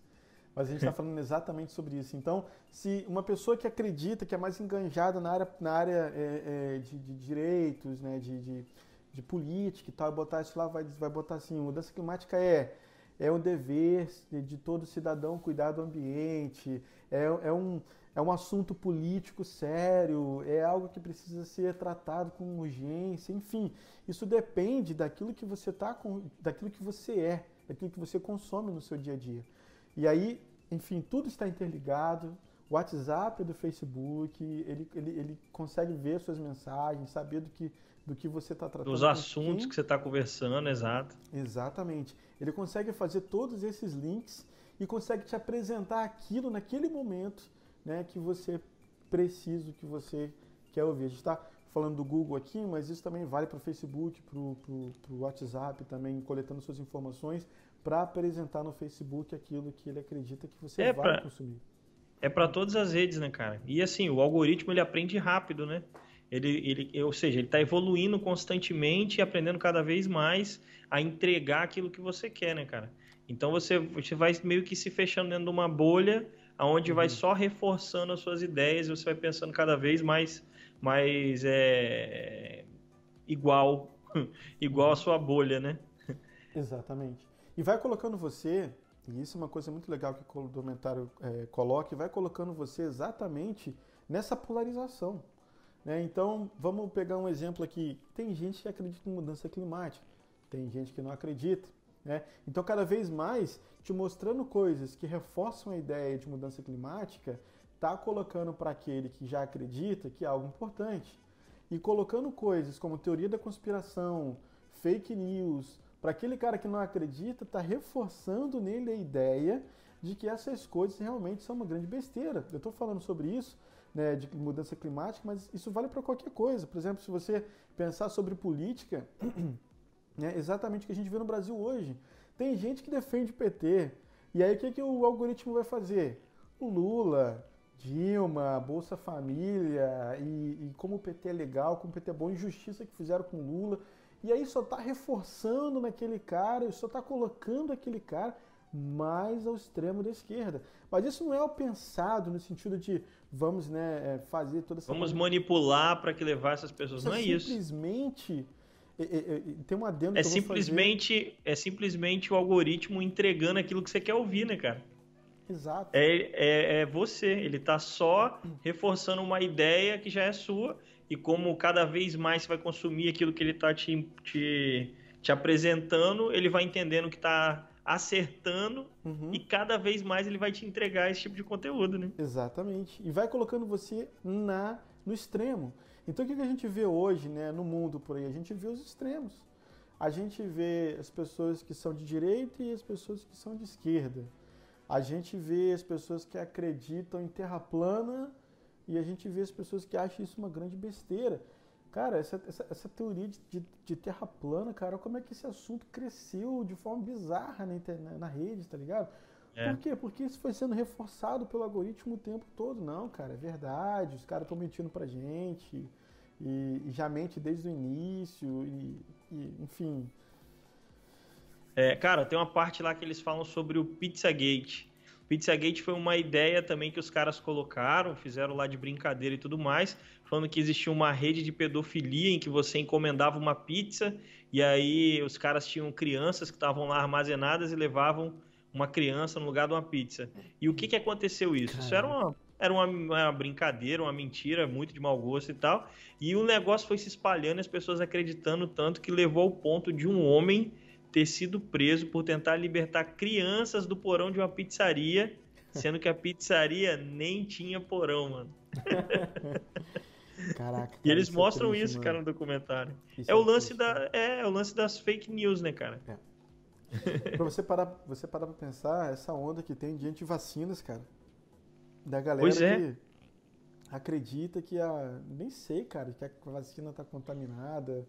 mas a gente está falando exatamente sobre isso. Então, se uma pessoa que acredita, que é mais enganjada na área, na área é, é, de, de direitos, né, de, de, de política e tal, botar isso lá, vai, vai botar assim, mudança climática é é um dever de todo cidadão cuidar do ambiente, é, é, um, é um assunto político sério, é algo que precisa ser tratado com urgência, enfim, isso depende daquilo que você tá daquilo que você é, daquilo que você consome no seu dia a dia. E aí, enfim, tudo está interligado. O WhatsApp do Facebook, ele, ele, ele consegue ver suas mensagens, saber do que, do que você está tratando. Dos assuntos quem. que você tá conversando, exato. Exatamente. Ele consegue fazer todos esses links e consegue te apresentar aquilo naquele momento né, que você precisa, que você quer ouvir. A gente está falando do Google aqui, mas isso também vale para o Facebook, para o WhatsApp também, coletando suas informações para apresentar no Facebook aquilo que ele acredita que você É, vai pra- consumir. É para todas as redes, né, cara? E assim, o algoritmo ele aprende rápido, né? Ele, ele, ou seja, ele está evoluindo constantemente e aprendendo cada vez mais a entregar aquilo que você quer, né, cara? Então você, você vai meio que se fechando dentro de uma bolha, aonde vai Uhum. só reforçando as suas ideias, e você vai pensando cada vez mais, mais é, igual, igual a sua bolha, né? Exatamente. E vai colocando você, e isso é uma coisa muito legal que o documentário é, coloca, e vai colocando você exatamente nessa polarização. Né? Então, vamos pegar um exemplo aqui. Tem gente que acredita em mudança climática, tem gente que não acredita. Né? Então, cada vez mais, te mostrando coisas que reforçam a ideia de mudança climática, tá colocando para aquele que já acredita que é algo importante. E colocando coisas como teoria da conspiração, fake news, para aquele cara que não acredita, está reforçando nele a ideia de que essas coisas realmente são uma grande besteira. Eu estou falando sobre isso, né, de mudança climática, mas isso vale para qualquer coisa. Por exemplo, se você pensar sobre política, né, exatamente o que a gente vê no Brasil hoje. Tem gente que defende o PT E aí o que, que o algoritmo vai fazer? O Lula, Dilma, Bolsa Família e, e, como o PT é legal, como o PT é bom, injustiça que fizeram com o Lula. E aí só está reforçando naquele cara, só está colocando aquele cara mais ao extremo da esquerda. Mas isso não é o pensado no sentido de vamos né, é, fazer toda essa. Vamos manipular para que levar essas pessoas. Isso não é, é isso. Simplesmente. É, é, tem um adendo é simplesmente É simplesmente o algoritmo entregando aquilo que você quer ouvir, né, cara? Exato. É, é, é você. Ele está só reforçando uma ideia que já é sua. E como cada vez mais você vai consumir aquilo que ele está te, te, te apresentando, ele vai entendendo que está acertando uhum. e cada vez mais ele vai te entregar esse tipo de conteúdo, né? Exatamente. E vai colocando você na no extremo. Então o que a gente vê hoje, né, no mundo por aí? A gente vê os extremos. A gente vê as pessoas que são de direita e as pessoas que são de esquerda. A gente vê as pessoas que acreditam em terra plana e a gente vê as pessoas que acham isso uma grande besteira. Cara, essa, essa, essa teoria de, de, de, terra plana, cara, como é que esse assunto cresceu de forma bizarra na, internet, na rede, tá ligado? É. Por quê? Porque isso foi sendo reforçado pelo algoritmo o tempo todo. Não, cara, é verdade, os caras estão mentindo pra gente, e, e, já mente desde o início, e, e enfim. É, cara, tem uma parte lá que eles falam sobre o Pizzagate. Pizzagate foi uma ideia também que os caras colocaram, fizeram lá de brincadeira e tudo mais, falando que existia uma rede de pedofilia em que você encomendava uma pizza e aí os caras tinham crianças que estavam lá armazenadas e levavam uma criança no lugar de uma pizza. E o que, que aconteceu isso? Isso era uma, era uma, uma, brincadeira, uma mentira, muito de mau gosto e tal. E o negócio foi se espalhando, as pessoas acreditando tanto que levou ao ponto de um homem ter sido preso por tentar libertar crianças do porão de uma pizzaria, sendo que a pizzaria nem tinha porão, mano. Caraca. Cara, e eles isso é mostram é triste, isso, mano. cara, no documentário. É, é, o lance triste, da, é, é, o lance das fake news, né, cara? É. pra você parar, você parar pra pensar, essa onda que tem diante de vacinas, cara. Da galera pois é. que acredita que a. Nem sei, cara, que a vacina tá contaminada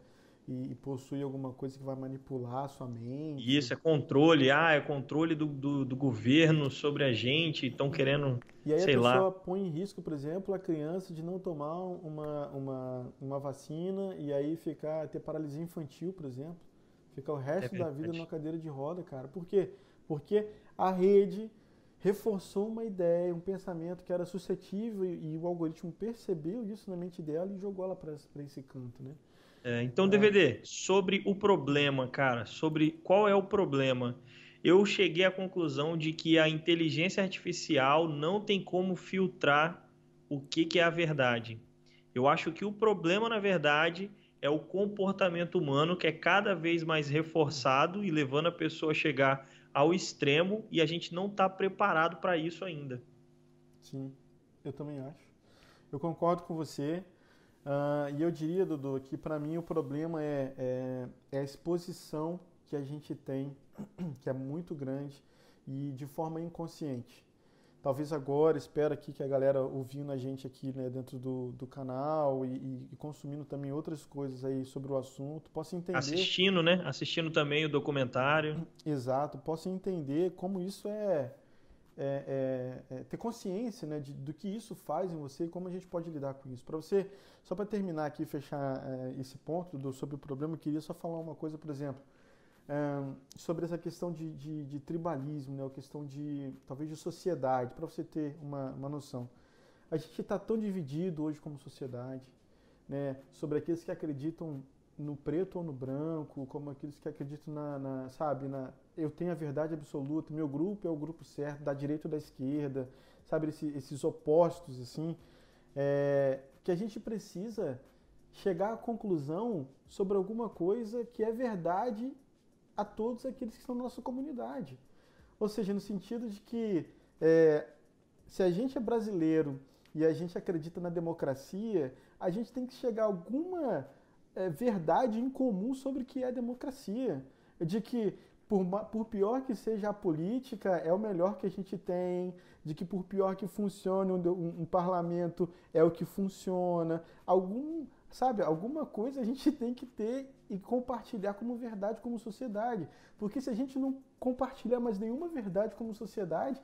e, e, possui alguma coisa que vai manipular a sua mente. Isso, é controle. Ah, é controle do, do, do governo sobre a gente, estão querendo, E aí sei a pessoa lá. põe em risco, por exemplo, a criança de não tomar uma, uma, uma vacina e aí ficar, ter paralisia infantil, por exemplo. Ficar o resto é da vida numa cadeira de roda, cara. Por quê? Porque a rede reforçou uma ideia, um pensamento que era suscetível e, e o algoritmo percebeu isso na mente dela e jogou ela para esse canto, né? É, então, DVD, sobre o problema, cara, sobre qual é o problema, eu cheguei à conclusão de que a inteligência artificial não tem como filtrar o que, que é a verdade. Eu acho que o problema, na verdade, é o comportamento humano que é cada vez mais reforçado e levando a pessoa a chegar ao extremo e a gente não está preparado para isso ainda. Sim, eu também acho. Eu concordo com você. Uh, e eu diria, Dudu, que para mim o problema é, é, é, a exposição que a gente tem, que é muito grande e de forma inconsciente. Talvez agora, espero aqui que a galera ouvindo a gente aqui né, dentro do, do canal e, e, consumindo também outras coisas aí sobre o assunto, possa entender... Assistindo, né? Assistindo também o documentário. Exato, possa entender como isso é é, é, é, ter consciência né, de, do que isso faz em você e como a gente pode lidar com isso. Para você, só para terminar aqui fechar é, esse ponto do, sobre o problema, eu queria só falar uma coisa, por exemplo, é, sobre essa questão de, de, de, tribalismo, né, a questão de talvez de sociedade, para você ter uma, uma noção. A gente está tão dividido hoje como sociedade, né, sobre aqueles que acreditam no preto ou no branco, como aqueles que acreditam na, na, sabe, na eu tenho a verdade absoluta, meu grupo é o grupo certo, da direita ou da esquerda, sabe, esses, esses opostos assim, é, que a gente precisa chegar à conclusão sobre alguma coisa que é verdade a todos aqueles que estão na nossa comunidade. Ou seja, no sentido de que é, se a gente é brasileiro e a gente acredita na democracia, a gente tem que chegar a alguma é, verdade em comum sobre o que é democracia. De que, por, por pior que seja a política, é o melhor que a gente tem, de que por pior que funcione um, um, um parlamento, é o que funciona. Algum, sabe, alguma coisa a gente tem que ter e compartilhar como verdade, como sociedade. Porque se a gente não compartilhar mais nenhuma verdade como sociedade,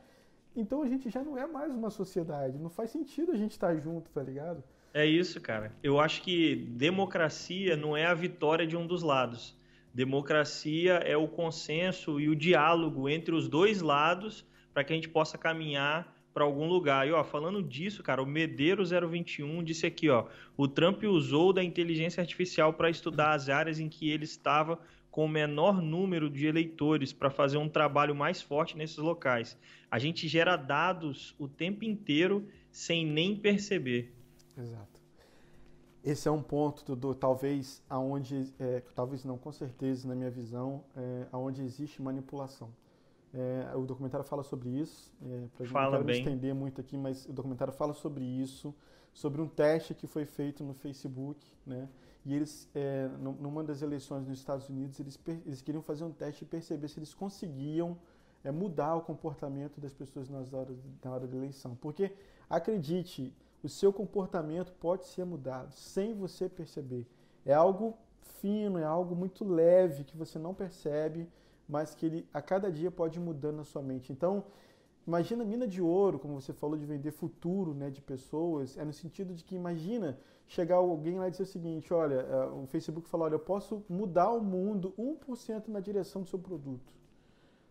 então a gente já não é mais uma sociedade. Não faz sentido a gente estar junto, tá ligado? É isso, cara. Eu acho que democracia não é a vitória de um dos lados. Democracia é o consenso e o diálogo entre os dois lados para que a gente possa caminhar para algum lugar. E ó, falando disso, cara, o Medeiro 021 disse aqui, ó, o Trump usou da inteligência artificial para estudar as áreas em que ele estava com o menor número de eleitores para fazer um trabalho mais forte nesses locais. A gente gera dados o tempo inteiro sem nem perceber. Exato. Esse é um ponto, Dudu, talvez aonde, é, talvez não, com certeza, na minha visão, é, aonde existe manipulação. É, o documentário fala sobre isso. É, pra fala não bem. estender muito aqui, mas o documentário fala sobre isso, sobre um teste que foi feito no Facebook, né? E eles, é, numa das eleições nos Estados Unidos, eles, eles queriam fazer um teste e perceber se eles conseguiam é, mudar o comportamento das pessoas nas horas, na hora da eleição. Porque, acredite, o seu comportamento pode ser mudado sem você perceber. É algo fino, é algo muito leve que você não percebe, mas que ele a cada dia pode ir mudando na sua mente. Então, imagina mina de ouro, como você falou de vender futuro, né, de pessoas, é no sentido de que imagina chegar alguém lá e dizer o seguinte, olha, é, o Facebook falou, olha, eu posso mudar o mundo 1% na direção do seu produto.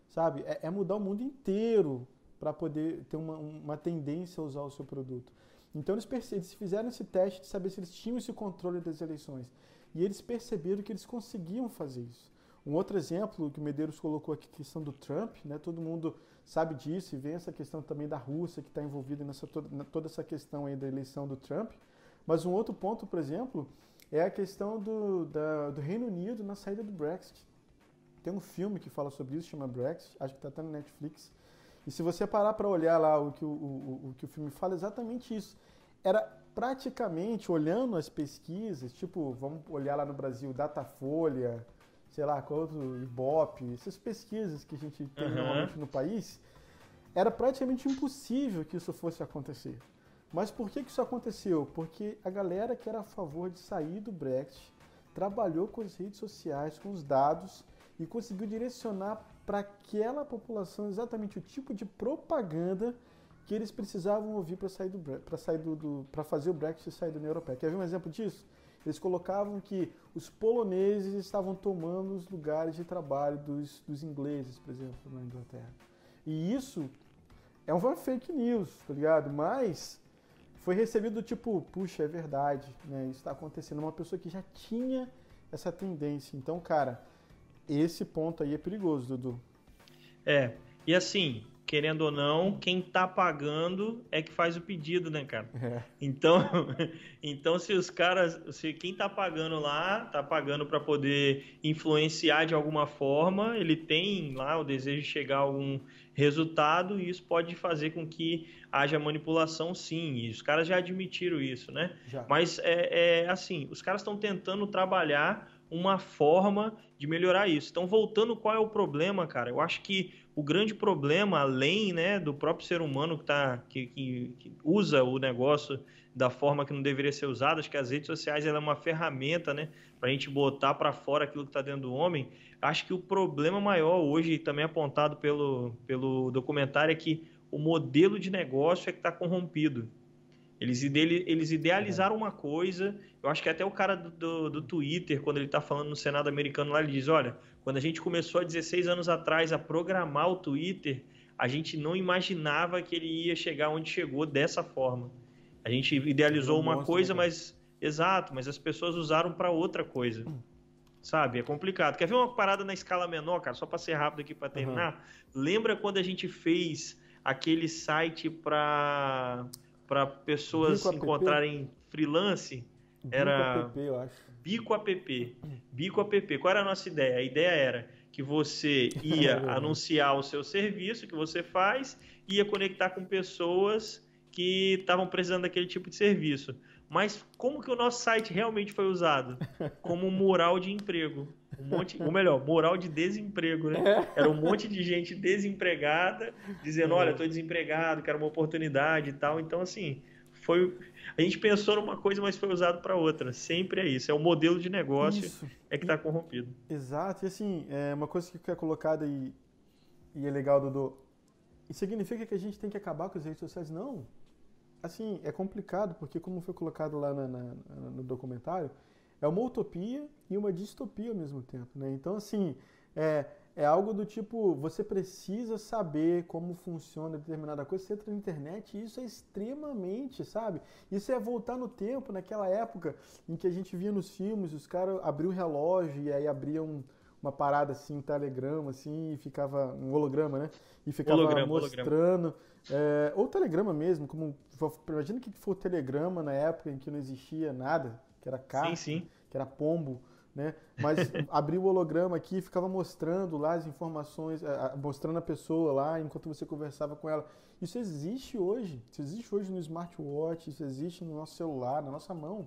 Sabe? É, é mudar o mundo inteiro para poder ter uma, uma tendência a usar o seu produto. Então eles, eles fizeram esse teste de saber se eles tinham esse controle das eleições. E eles perceberam que eles conseguiam fazer isso. Um outro exemplo que o Medeiros colocou aqui, a questão do Trump, né? todo mundo sabe disso e vê essa questão também da Rússia que está envolvida nessa toda, essa questão aí da eleição do Trump. Mas um outro ponto, por exemplo, é a questão do, da, do Reino Unido na saída do Brexit. Tem um filme que fala sobre isso, chama Brexit, acho que está até no Netflix. E se você parar para olhar lá o que o, o, o que o filme fala, é exatamente isso. Era praticamente, olhando as pesquisas, tipo, vamos olhar lá no Brasil, Datafolha, sei lá, qual outro, Ibope, essas pesquisas que a gente tem uhum. normalmente no país, era praticamente impossível que isso fosse acontecer. Mas por que, que isso aconteceu? Porque a galera que era a favor de sair do Brexit trabalhou com as redes sociais, com os dados e conseguiu direcionar para aquela população exatamente o tipo de propaganda que eles precisavam ouvir para sair do para sair do, do para fazer o Brexit sair da União Europeia. Quer ver um exemplo disso? Eles colocavam que os poloneses estavam tomando os lugares de trabalho dos, dos ingleses, por exemplo, na Inglaterra. E isso é uma fake news, tá ligado? Mas foi recebido tipo, puxa, é verdade, né? Isso está acontecendo. Uma pessoa que já tinha essa tendência. Então, cara, esse ponto aí é perigoso, Dudu. É, e assim, querendo ou não, quem tá pagando é que faz o pedido, né, cara? É. Então, então se os caras, se quem tá pagando lá, tá pagando para poder influenciar de alguma forma, ele tem lá o desejo de chegar a algum resultado e isso pode fazer com que haja manipulação, sim. E os caras já admitiram isso, né? Já. Mas é, é assim, os caras estão tentando trabalhar uma forma de melhorar isso. Então, voltando, qual é o problema, cara? Eu acho que o grande problema, além né, do próprio ser humano que, tá, que, que, que usa o negócio da forma que não deveria ser usado, acho que as redes sociais é uma ferramenta né, para a gente botar para fora aquilo que está dentro do homem. Acho que o problema maior hoje, também apontado pelo, pelo documentário, é que o modelo de negócio é que está corrompido. Eles, eles idealizaram uma coisa. Eu acho que até o cara do, do, do Twitter, quando ele está falando no Senado americano lá, ele diz: olha, quando a gente começou há 16 anos atrás a programar o Twitter, a gente não imaginava que ele ia chegar onde chegou dessa forma. A gente idealizou uma coisa, né, mas. Exato, mas as pessoas usaram para outra coisa. Sabe? É complicado. Quer ver uma parada na escala menor, cara? Só para ser rápido aqui para terminar. Uhum. Lembra quando a gente fez aquele site para para pessoas Bico encontrarem app. freelance? Bico era app, eu acho. Bico App. Bico App. Qual era a nossa ideia? A ideia era que você ia anunciar o seu serviço que você faz, ia conectar com pessoas que estavam precisando daquele tipo de serviço. Mas como que o nosso site realmente foi usado? Como mural de emprego. Um monte, ou melhor, mural de desemprego, né? É. Era um monte de gente desempregada, dizendo, olha, estou desempregado, quero uma oportunidade e tal. Então, assim, foi a gente pensou numa coisa, mas foi usado para outra. Sempre é isso. É o modelo de negócio Isso. é que está corrompido. Exato. E assim, é uma coisa que é colocada e, e é legal, Dudu. E significa que a gente tem que acabar com as redes sociais? Não. Assim, é complicado, porque como foi colocado lá na, na, no documentário, é uma utopia e uma distopia ao mesmo tempo, né? Então, assim, é, é algo do tipo, você precisa saber como funciona determinada coisa, você entra na internet e isso é extremamente, sabe? Isso é voltar no tempo, naquela época em que a gente via nos filmes, os caras abriam o relógio e aí abriam uma parada assim, um telegrama assim, e ficava um holograma, né? E ficava holograma, mostrando holograma. É, ou telegrama mesmo, como imagina que foi o telegrama na época em que não existia nada, que era carta, sim, sim. que era pombo, né? Mas abria o holograma aqui e ficava mostrando lá as informações, mostrando a pessoa lá enquanto você conversava com ela. Isso existe hoje, isso existe hoje no smartwatch, isso existe no nosso celular, na nossa mão.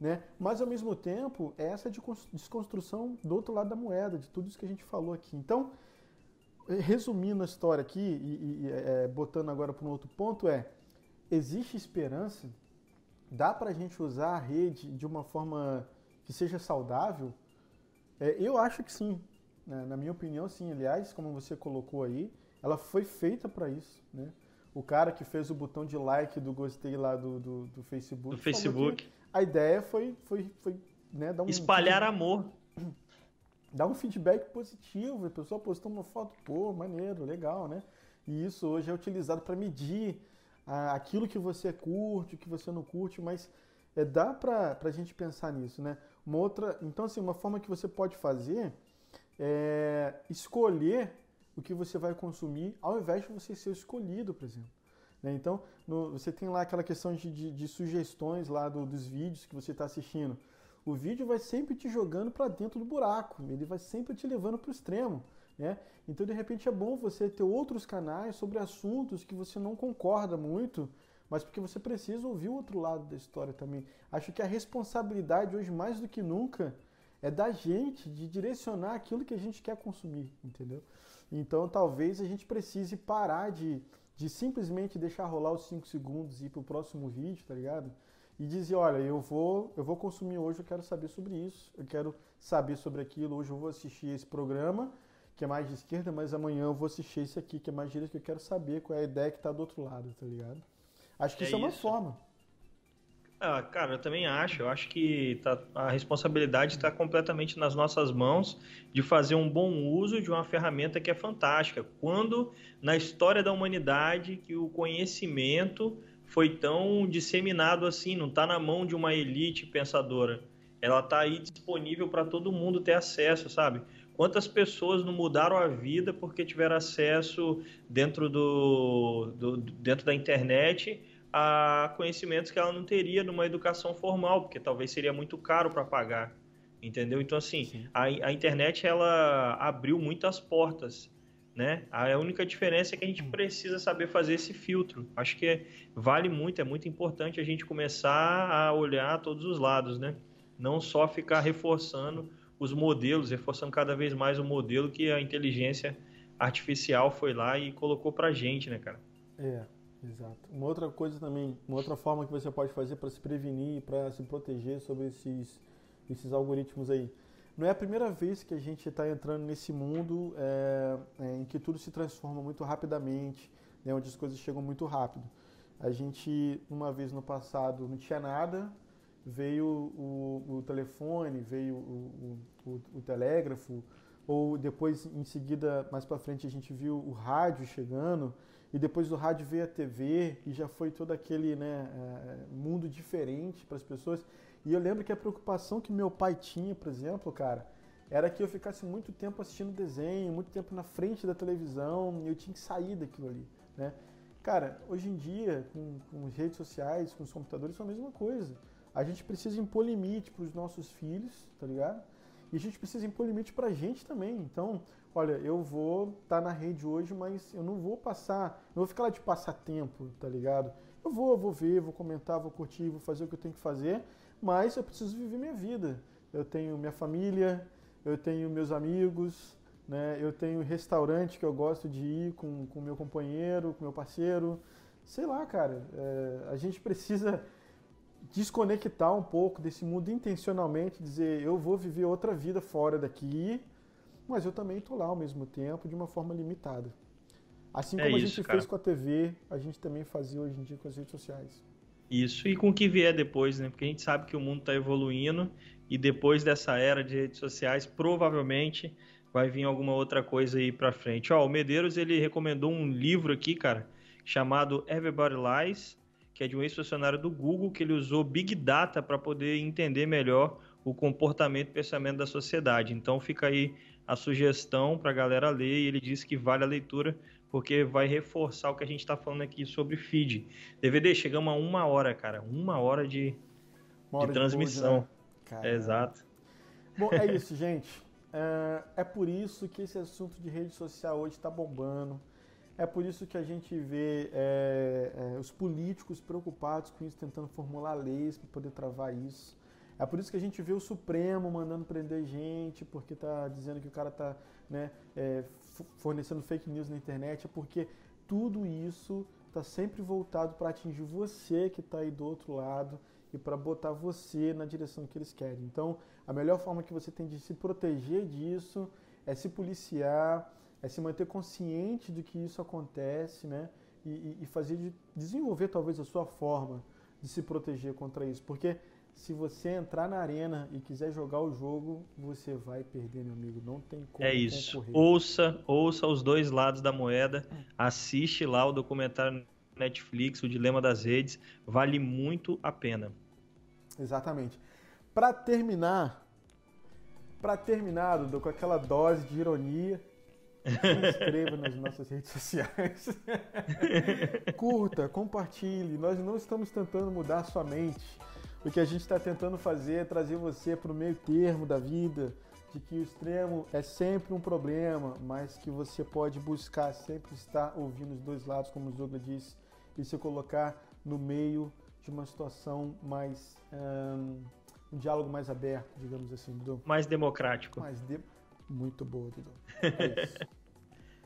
Né? Mas ao mesmo tempo, é essa desconstrução do outro lado da moeda, de tudo isso que a gente falou aqui. Então, resumindo a história aqui e, e é, botando agora para um outro ponto, é existe esperança, dá para a gente usar a rede de uma forma que seja saudável? É, eu acho que sim. Né? Na minha opinião, sim. Aliás, como você colocou aí, ela foi feita para isso. Né? O cara que fez o botão de like do gostei lá do, do, do Facebook. Do Facebook. A ideia foi, foi, foi né, dar um. Espalhar amor. Dar um feedback positivo. A pessoa postou uma foto, pô, maneiro, legal, né? E isso hoje é utilizado para medir ah, aquilo que você curte, o que você não curte, mas é, dá para a gente pensar nisso, né? Uma outra, então assim, uma forma que você pode fazer é escolher o que você vai consumir ao invés de você ser escolhido, por exemplo. Né? Então, no, você tem lá aquela questão de, de, de sugestões lá do, dos vídeos que você está assistindo. O vídeo vai sempre te jogando para dentro do buraco, ele vai sempre te levando para o extremo. Né? Então, de repente, é bom você ter outros canais sobre assuntos que você não concorda muito, mas porque você precisa ouvir o outro lado da história também. Acho que a responsabilidade hoje mais do que nunca é da gente de direcionar aquilo que a gente quer consumir, entendeu? Então talvez a gente precise parar de, de simplesmente deixar rolar os 5 segundos e ir pro próximo vídeo, tá ligado? E dizer, olha, eu vou, eu vou consumir hoje, eu quero saber sobre isso, eu quero saber sobre aquilo, hoje eu vou assistir esse programa, que é mais de esquerda, mas amanhã eu vou assistir esse aqui, que é mais de direita, que eu quero saber qual é a ideia que está do outro lado, tá ligado? Acho que é isso é uma isso. forma. Ah, cara, eu também acho. Eu acho que tá, a responsabilidade está completamente nas nossas mãos de fazer um bom uso de uma ferramenta que é fantástica. Quando na história da humanidade que o conhecimento foi tão disseminado assim, não está na mão de uma elite pensadora. Ela está aí disponível para todo mundo ter acesso, sabe? Quantas pessoas não mudaram a vida porque tiveram acesso dentro, do, do dentro da internet a conhecimentos que ela não teria numa educação formal, porque talvez seria muito caro para pagar, entendeu? Então, assim, a, a, internet ela abriu muitas portas, né? A única diferença é que a gente precisa saber fazer esse filtro. Acho que vale muito, é muito importante a gente começar a olhar todos os lados, né? Não só ficar reforçando os modelos, reforçando cada vez mais o modelo que a inteligência artificial foi lá e colocou pra gente, né, cara? É. Exato. Uma outra coisa também, uma outra forma que você pode fazer para se prevenir, para se proteger sobre esses, esses algoritmos aí. Não é a primeira vez que a gente está entrando nesse mundo é, é, em que tudo se transforma muito rapidamente, né, onde as coisas chegam muito rápido. A gente, uma vez no passado, não tinha nada, veio o, o telefone, veio o, o, o, telégrafo, ou depois, em seguida, mais para frente, a gente viu o rádio chegando e depois do rádio veio a TV e já foi todo aquele né, é, mundo diferente para as pessoas. E eu lembro que a preocupação que meu pai tinha, por exemplo, cara, era que eu ficasse muito tempo assistindo desenho, muito tempo na frente da televisão e eu tinha que sair daquilo ali, né? Cara, hoje em dia, com, com as redes sociais, com os computadores, é a mesma coisa. A gente precisa impor limite para os nossos filhos, tá ligado? E a gente precisa impor limite para a gente também. Então, olha, eu vou estar tá na rede hoje, mas eu não vou passar, não vou ficar lá de passatempo, tá ligado? Eu vou, vou ver, vou comentar, vou curtir, vou fazer o que eu tenho que fazer, mas eu preciso viver minha vida. Eu tenho minha família, eu tenho meus amigos, né? Eu tenho restaurante que eu gosto de ir com o meu companheiro, com meu parceiro, sei lá, cara, é, a gente precisa desconectar um pouco desse mundo intencionalmente, dizer eu vou viver outra vida fora daqui, mas eu também estou lá ao mesmo tempo de uma forma limitada. Assim é como é isso, a gente cara. fez com a TV, a gente também fazia hoje em dia com as redes sociais. Isso, e com o que vier depois, né? Porque a gente sabe que o mundo está evoluindo e depois dessa era de redes sociais, provavelmente vai vir alguma outra coisa aí para frente. Ó, o Medeiros ele recomendou um livro aqui, cara, chamado Everybody Lies, que é de um ex-funcionário do Google que ele usou Big Data para poder entender melhor o comportamento e pensamento da sociedade. Então fica aí a sugestão para a galera ler e ele disse que vale a leitura porque vai reforçar o que a gente está falando aqui sobre feed. DVD, chegamos a uma hora, cara. Uma hora de, uma hora de transmissão. De né? é, exato. Bom, é isso, gente. É, é por isso que esse assunto de rede social hoje está bombando. É por isso que a gente vê é, é, os políticos preocupados com isso, tentando formular leis para poder travar isso. É por isso que a gente vê o Supremo mandando prender gente, porque está dizendo que o cara está né, é, fornecendo fake news na internet, é porque tudo isso está sempre voltado para atingir você que está aí do outro lado e para botar você na direção que eles querem. Então, a melhor forma que você tem de se proteger disso é se policiar, é se manter consciente de que isso acontece, né? E, e fazer de desenvolver talvez a sua forma de se proteger contra isso, porque se você entrar na arena e quiser jogar o jogo, você vai perder, meu amigo. Não tem como. É isso. Concorrer. Ouça, ouça os dois lados da moeda. Assiste lá o documentário Netflix, o Dilema das Redes. Vale muito a pena. Exatamente. Para terminar, para terminar, Dudu, com aquela dose de ironia, se inscreva nas nossas redes sociais. Curta, compartilhe. Nós não estamos tentando mudar sua mente. O que a gente está tentando fazer é trazer você para o meio termo da vida, de que o extremo é sempre um problema, mas que você pode buscar sempre estar ouvindo os dois lados, como o Zoga disse, e se colocar no meio de uma situação mais. Um, um diálogo mais aberto, digamos assim, Dudu. Mais democrático. Mais de... Muito boa, Dudu. É isso.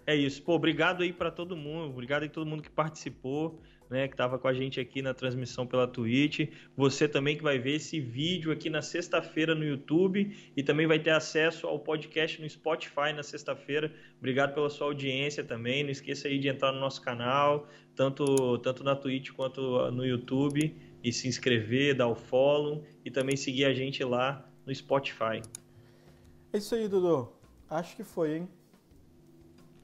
É isso. Pô, obrigado aí para todo mundo. Obrigado aí todo mundo que participou né, que estava com a gente aqui na transmissão pela Twitch. Você também que vai ver esse vídeo aqui na sexta-feira no YouTube e também vai ter acesso ao podcast no Spotify na sexta-feira. Obrigado pela sua audiência também. Não esqueça aí de entrar no nosso canal, tanto, tanto na Twitch quanto no YouTube, e se inscrever, dar o follow e também seguir a gente lá no Spotify. É isso aí, Dudu. Acho que foi, hein?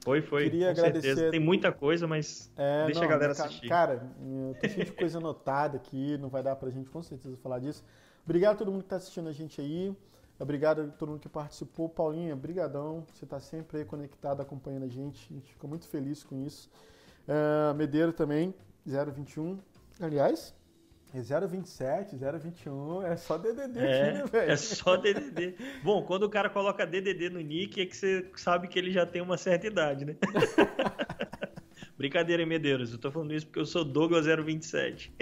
Foi, foi. Queria com agradecer. Certeza. Tem muita coisa, mas é, deixa não, a galera assistir. Cara, tô cheio de coisa anotada aqui, não vai dar pra gente com certeza falar disso. Obrigado a todo mundo que tá assistindo a gente aí. Obrigado a todo mundo que participou. Paulinha, brigadão. Você tá sempre aí conectado, acompanhando a gente. A gente fica muito feliz com isso. Uh, Medeiro também, 021. Aliás, é 027, 021, é só DDD é, aqui, né, velho? É só DDD. Bom, quando o cara coloca DDD no nick, é que você sabe que ele já tem uma certa idade, né? Brincadeira, Medeiros. Eu tô falando isso porque eu sou Douglas 027.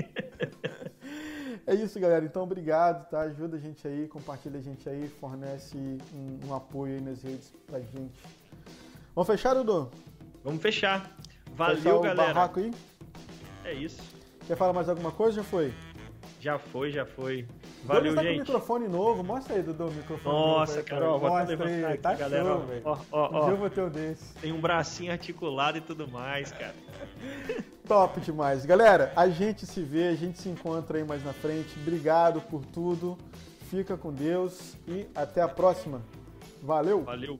é isso, galera. Então, obrigado, tá? Ajuda a gente aí, compartilha a gente aí, fornece um, um apoio aí nas redes pra gente. Vamos fechar, Dudu? Vamos fechar. Valeu, fechar o galera. barraco aí? É isso. Quer falar mais alguma coisa? Já foi? Já foi, já foi. Valeu, tá gente. com microfone novo. Mostra aí, Dudu, o microfone Nossa, novo. cara, ó, mostra aí. Aqui, tá galera, show, velho. Ó, ó, ó. Um eu vou ter um desse. Tem um bracinho articulado e tudo mais, cara. Top demais. Galera, a gente se vê, a gente se encontra aí mais na frente. Obrigado por tudo. Fica com Deus e até a próxima. Valeu! Valeu!